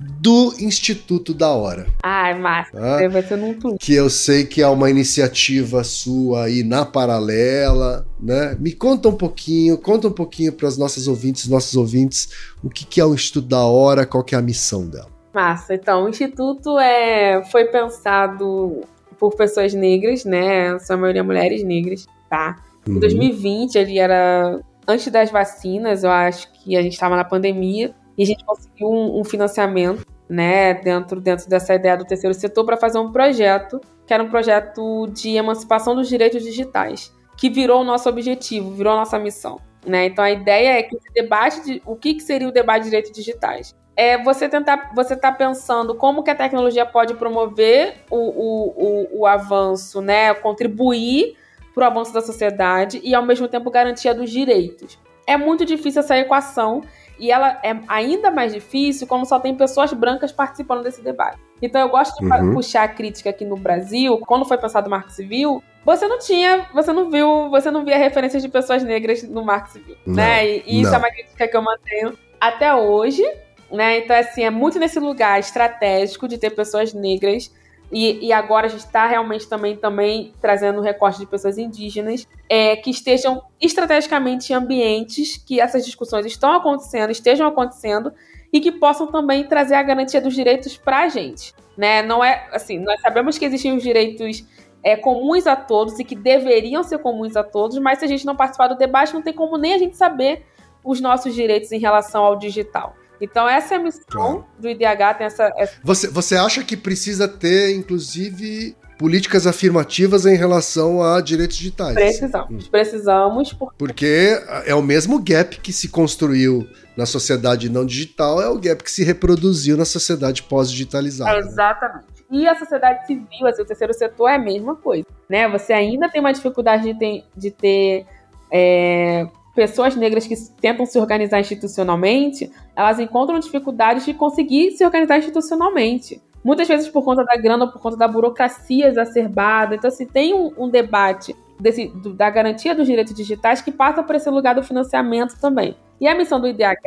do Instituto da Hora. Ai, massa. Tá? Vai ser num tudo. Que eu sei que é uma iniciativa sua aí na paralela, né? Me conta um pouquinho, conta um pouquinho para as nossas ouvintes, nossos ouvintes, o que, que é o Instituto da Hora, qual que é a missão dela. Massa. Então, o Instituto é, foi pensado por pessoas negras, né? São a maioria mulheres negras, tá? Em uhum. 2020, ele era antes das vacinas, eu acho que a gente estava na pandemia e a gente conseguiu um, um, financiamento, né, dentro, dentro dessa ideia do terceiro setor para fazer um projeto, que era um projeto de emancipação dos direitos digitais, que virou o nosso objetivo, virou a nossa missão. Né? Então a ideia é que esse debate de o que, que seria o debate de direitos digitais é você tentar, você tá pensando como que a tecnologia pode promover o, o, o, o avanço, né, contribuir para o avanço da sociedade e, ao mesmo tempo, garantia dos direitos. É muito difícil essa equação e ela é ainda mais difícil quando só tem pessoas brancas participando desse debate. Então eu gosto de uhum. puxar a crítica aqui no Brasil, quando foi pensado o Marco Civil, você não tinha, você não viu, você não via referências de pessoas negras no Marco Civil, não, né? E, e isso é uma crítica que eu mantenho até hoje, né? Então assim, é muito nesse lugar estratégico de ter pessoas negras e, e, agora a gente está realmente também, também trazendo recorte de pessoas indígenas é, que estejam estrategicamente em ambientes que essas discussões estão acontecendo, estejam acontecendo e que possam também trazer a garantia dos direitos para a gente. Né? Não é assim, nós sabemos que existem os direitos é, comuns a todos e que deveriam ser comuns a todos, mas se a gente não participar do debate, não tem como nem a gente saber os nossos direitos em relação ao digital. Então, essa é a missão claro. do IDH. Tem essa, essa... Você, você acha que precisa ter, inclusive, políticas afirmativas em relação a direitos digitais? Precisamos. Hum. Precisamos. Por... Porque é o mesmo gap que se construiu na sociedade não digital, é o gap que se reproduziu na sociedade pós-digitalizada. É, exatamente. Né? E a sociedade civil, assim, o terceiro setor é a mesma coisa. Né? Você ainda tem uma dificuldade de ter, de ter é, pessoas negras que tentam se organizar institucionalmente, elas encontram dificuldades de conseguir se organizar institucionalmente. Muitas vezes por conta da grana por conta da burocracia exacerbada. Então, assim, tem um, um debate desse, do, da garantia dos direitos digitais que passa por esse lugar do financiamento também. E a missão do IDH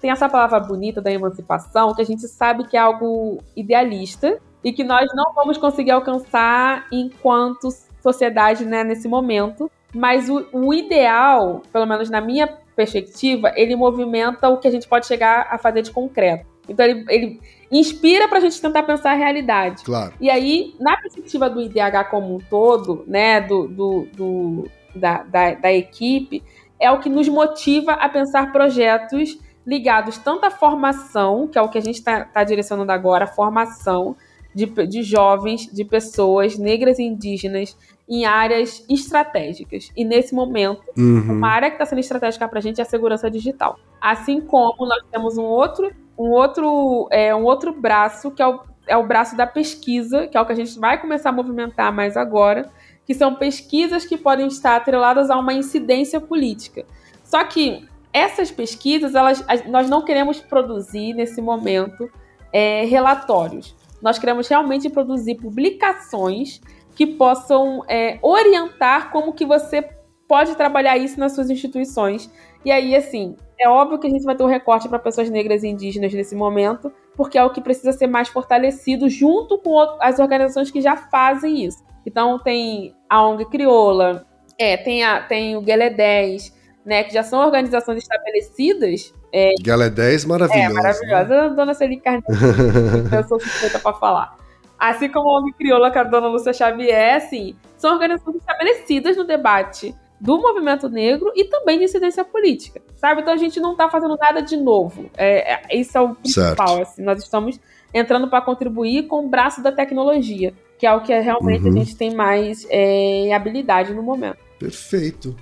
tem essa palavra bonita da emancipação, que a gente sabe que é algo idealista e que nós não vamos conseguir alcançar enquanto sociedade né, nesse momento. Mas o, o ideal, pelo menos na minha perspectiva, ele movimenta o que a gente pode chegar a fazer de concreto. Então ele, ele inspira para a gente tentar pensar a realidade. Claro. E aí, na perspectiva do IDH como um todo, né, do, do, do da, da, da, equipe, é o que nos motiva a pensar projetos ligados tanto à formação, que é o que a gente está tá direcionando agora, formação de, de jovens, de pessoas negras e indígenas em áreas estratégicas. E nesse momento, uhum. uma área que está sendo estratégica para a gente é a segurança digital. Assim como nós temos um outro, um outro, é, um outro braço, que é o, é o braço da pesquisa, que é o que a gente vai começar a movimentar mais agora, que são pesquisas que podem estar atreladas a uma incidência política. Só que essas pesquisas, elas, nós não queremos produzir nesse momento é, relatórios. Nós queremos realmente produzir publicações que possam é, orientar como que você pode trabalhar isso nas suas instituições. E aí, assim, é óbvio que a gente vai ter um recorte para pessoas negras e indígenas nesse momento, porque é o que precisa ser mais fortalecido junto com as organizações que já fazem isso. Então, tem a ONG Crioula, é, tem, a, tem o Guelé 10, né, que já são organizações estabelecidas. É, Guelé 10, maravilhosa. É, maravilhosa. Né? Dona Celi Carneiro, eu sou suspeita para falar. Assim como a ONG Crioula, com a dona Lúcia Xavier, assim, são organizações estabelecidas no debate do movimento negro e também de incidência política, sabe? Então a gente não está fazendo nada de novo. É, é, isso é o principal, assim, nós estamos entrando para contribuir com o braço da tecnologia, que é o que realmente uhum. a gente tem mais é, habilidade no momento. Perfeito.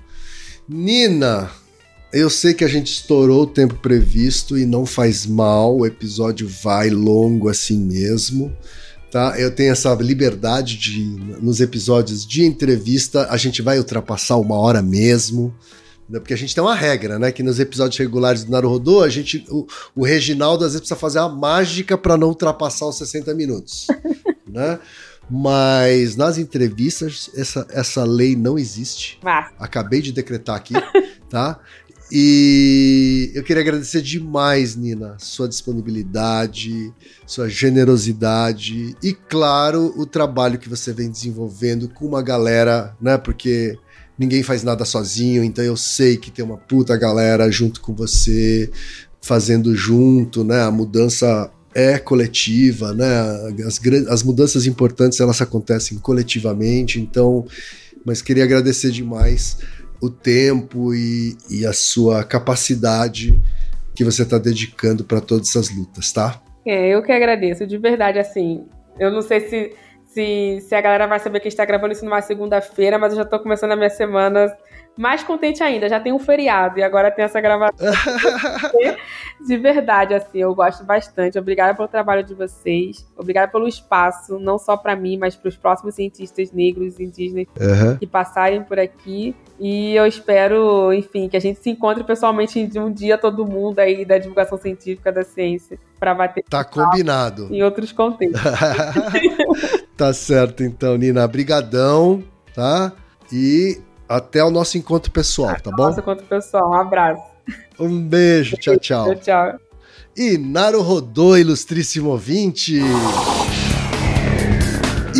Nina, eu sei que a gente estourou o tempo previsto e não faz mal, o episódio vai longo assim mesmo tá? Eu tenho essa liberdade de, nos episódios de entrevista, a gente vai ultrapassar uma hora mesmo, né? porque a gente tem uma regra, né? Que nos episódios regulares do Naruhodô, a gente, o, o Reginaldo às vezes precisa fazer a mágica para não ultrapassar os 60 minutos, né? Mas nas entrevistas, essa, essa lei não existe. Ah. Acabei de decretar aqui, tá? E eu queria agradecer demais, Nina, sua disponibilidade, sua generosidade e, claro, o trabalho que você vem desenvolvendo com uma galera, né? Porque ninguém faz nada sozinho, então eu sei que tem uma puta galera junto com você, fazendo junto, né? A mudança é coletiva, né? As, as mudanças importantes elas acontecem coletivamente, então, mas queria agradecer demais o tempo e, e a sua capacidade que você está dedicando para todas essas lutas, tá? É, eu que agradeço, de verdade, assim. Eu não sei se, se, se a galera vai saber que a gente tá gravando isso numa segunda-feira, mas eu já estou começando a minha semana mais contente ainda. Já tem um feriado e agora tem essa gravação. de verdade, assim, eu gosto bastante. Obrigada pelo trabalho de vocês. Obrigada pelo espaço, não só para mim, mas para os próximos cientistas negros e indígenas uhum. que passarem por aqui. E eu espero, enfim, que a gente se encontre pessoalmente de um dia todo mundo aí da divulgação científica da ciência para bater. Tá combinado. Em outros contextos. tá certo, então, Nina. Brigadão, tá? E até o nosso encontro pessoal, tá Até bom? Nosso encontro pessoal. Um abraço. Um beijo. Tchau, tchau. tchau, tchau. E Naru Rodô, ilustríssimo ouvinte.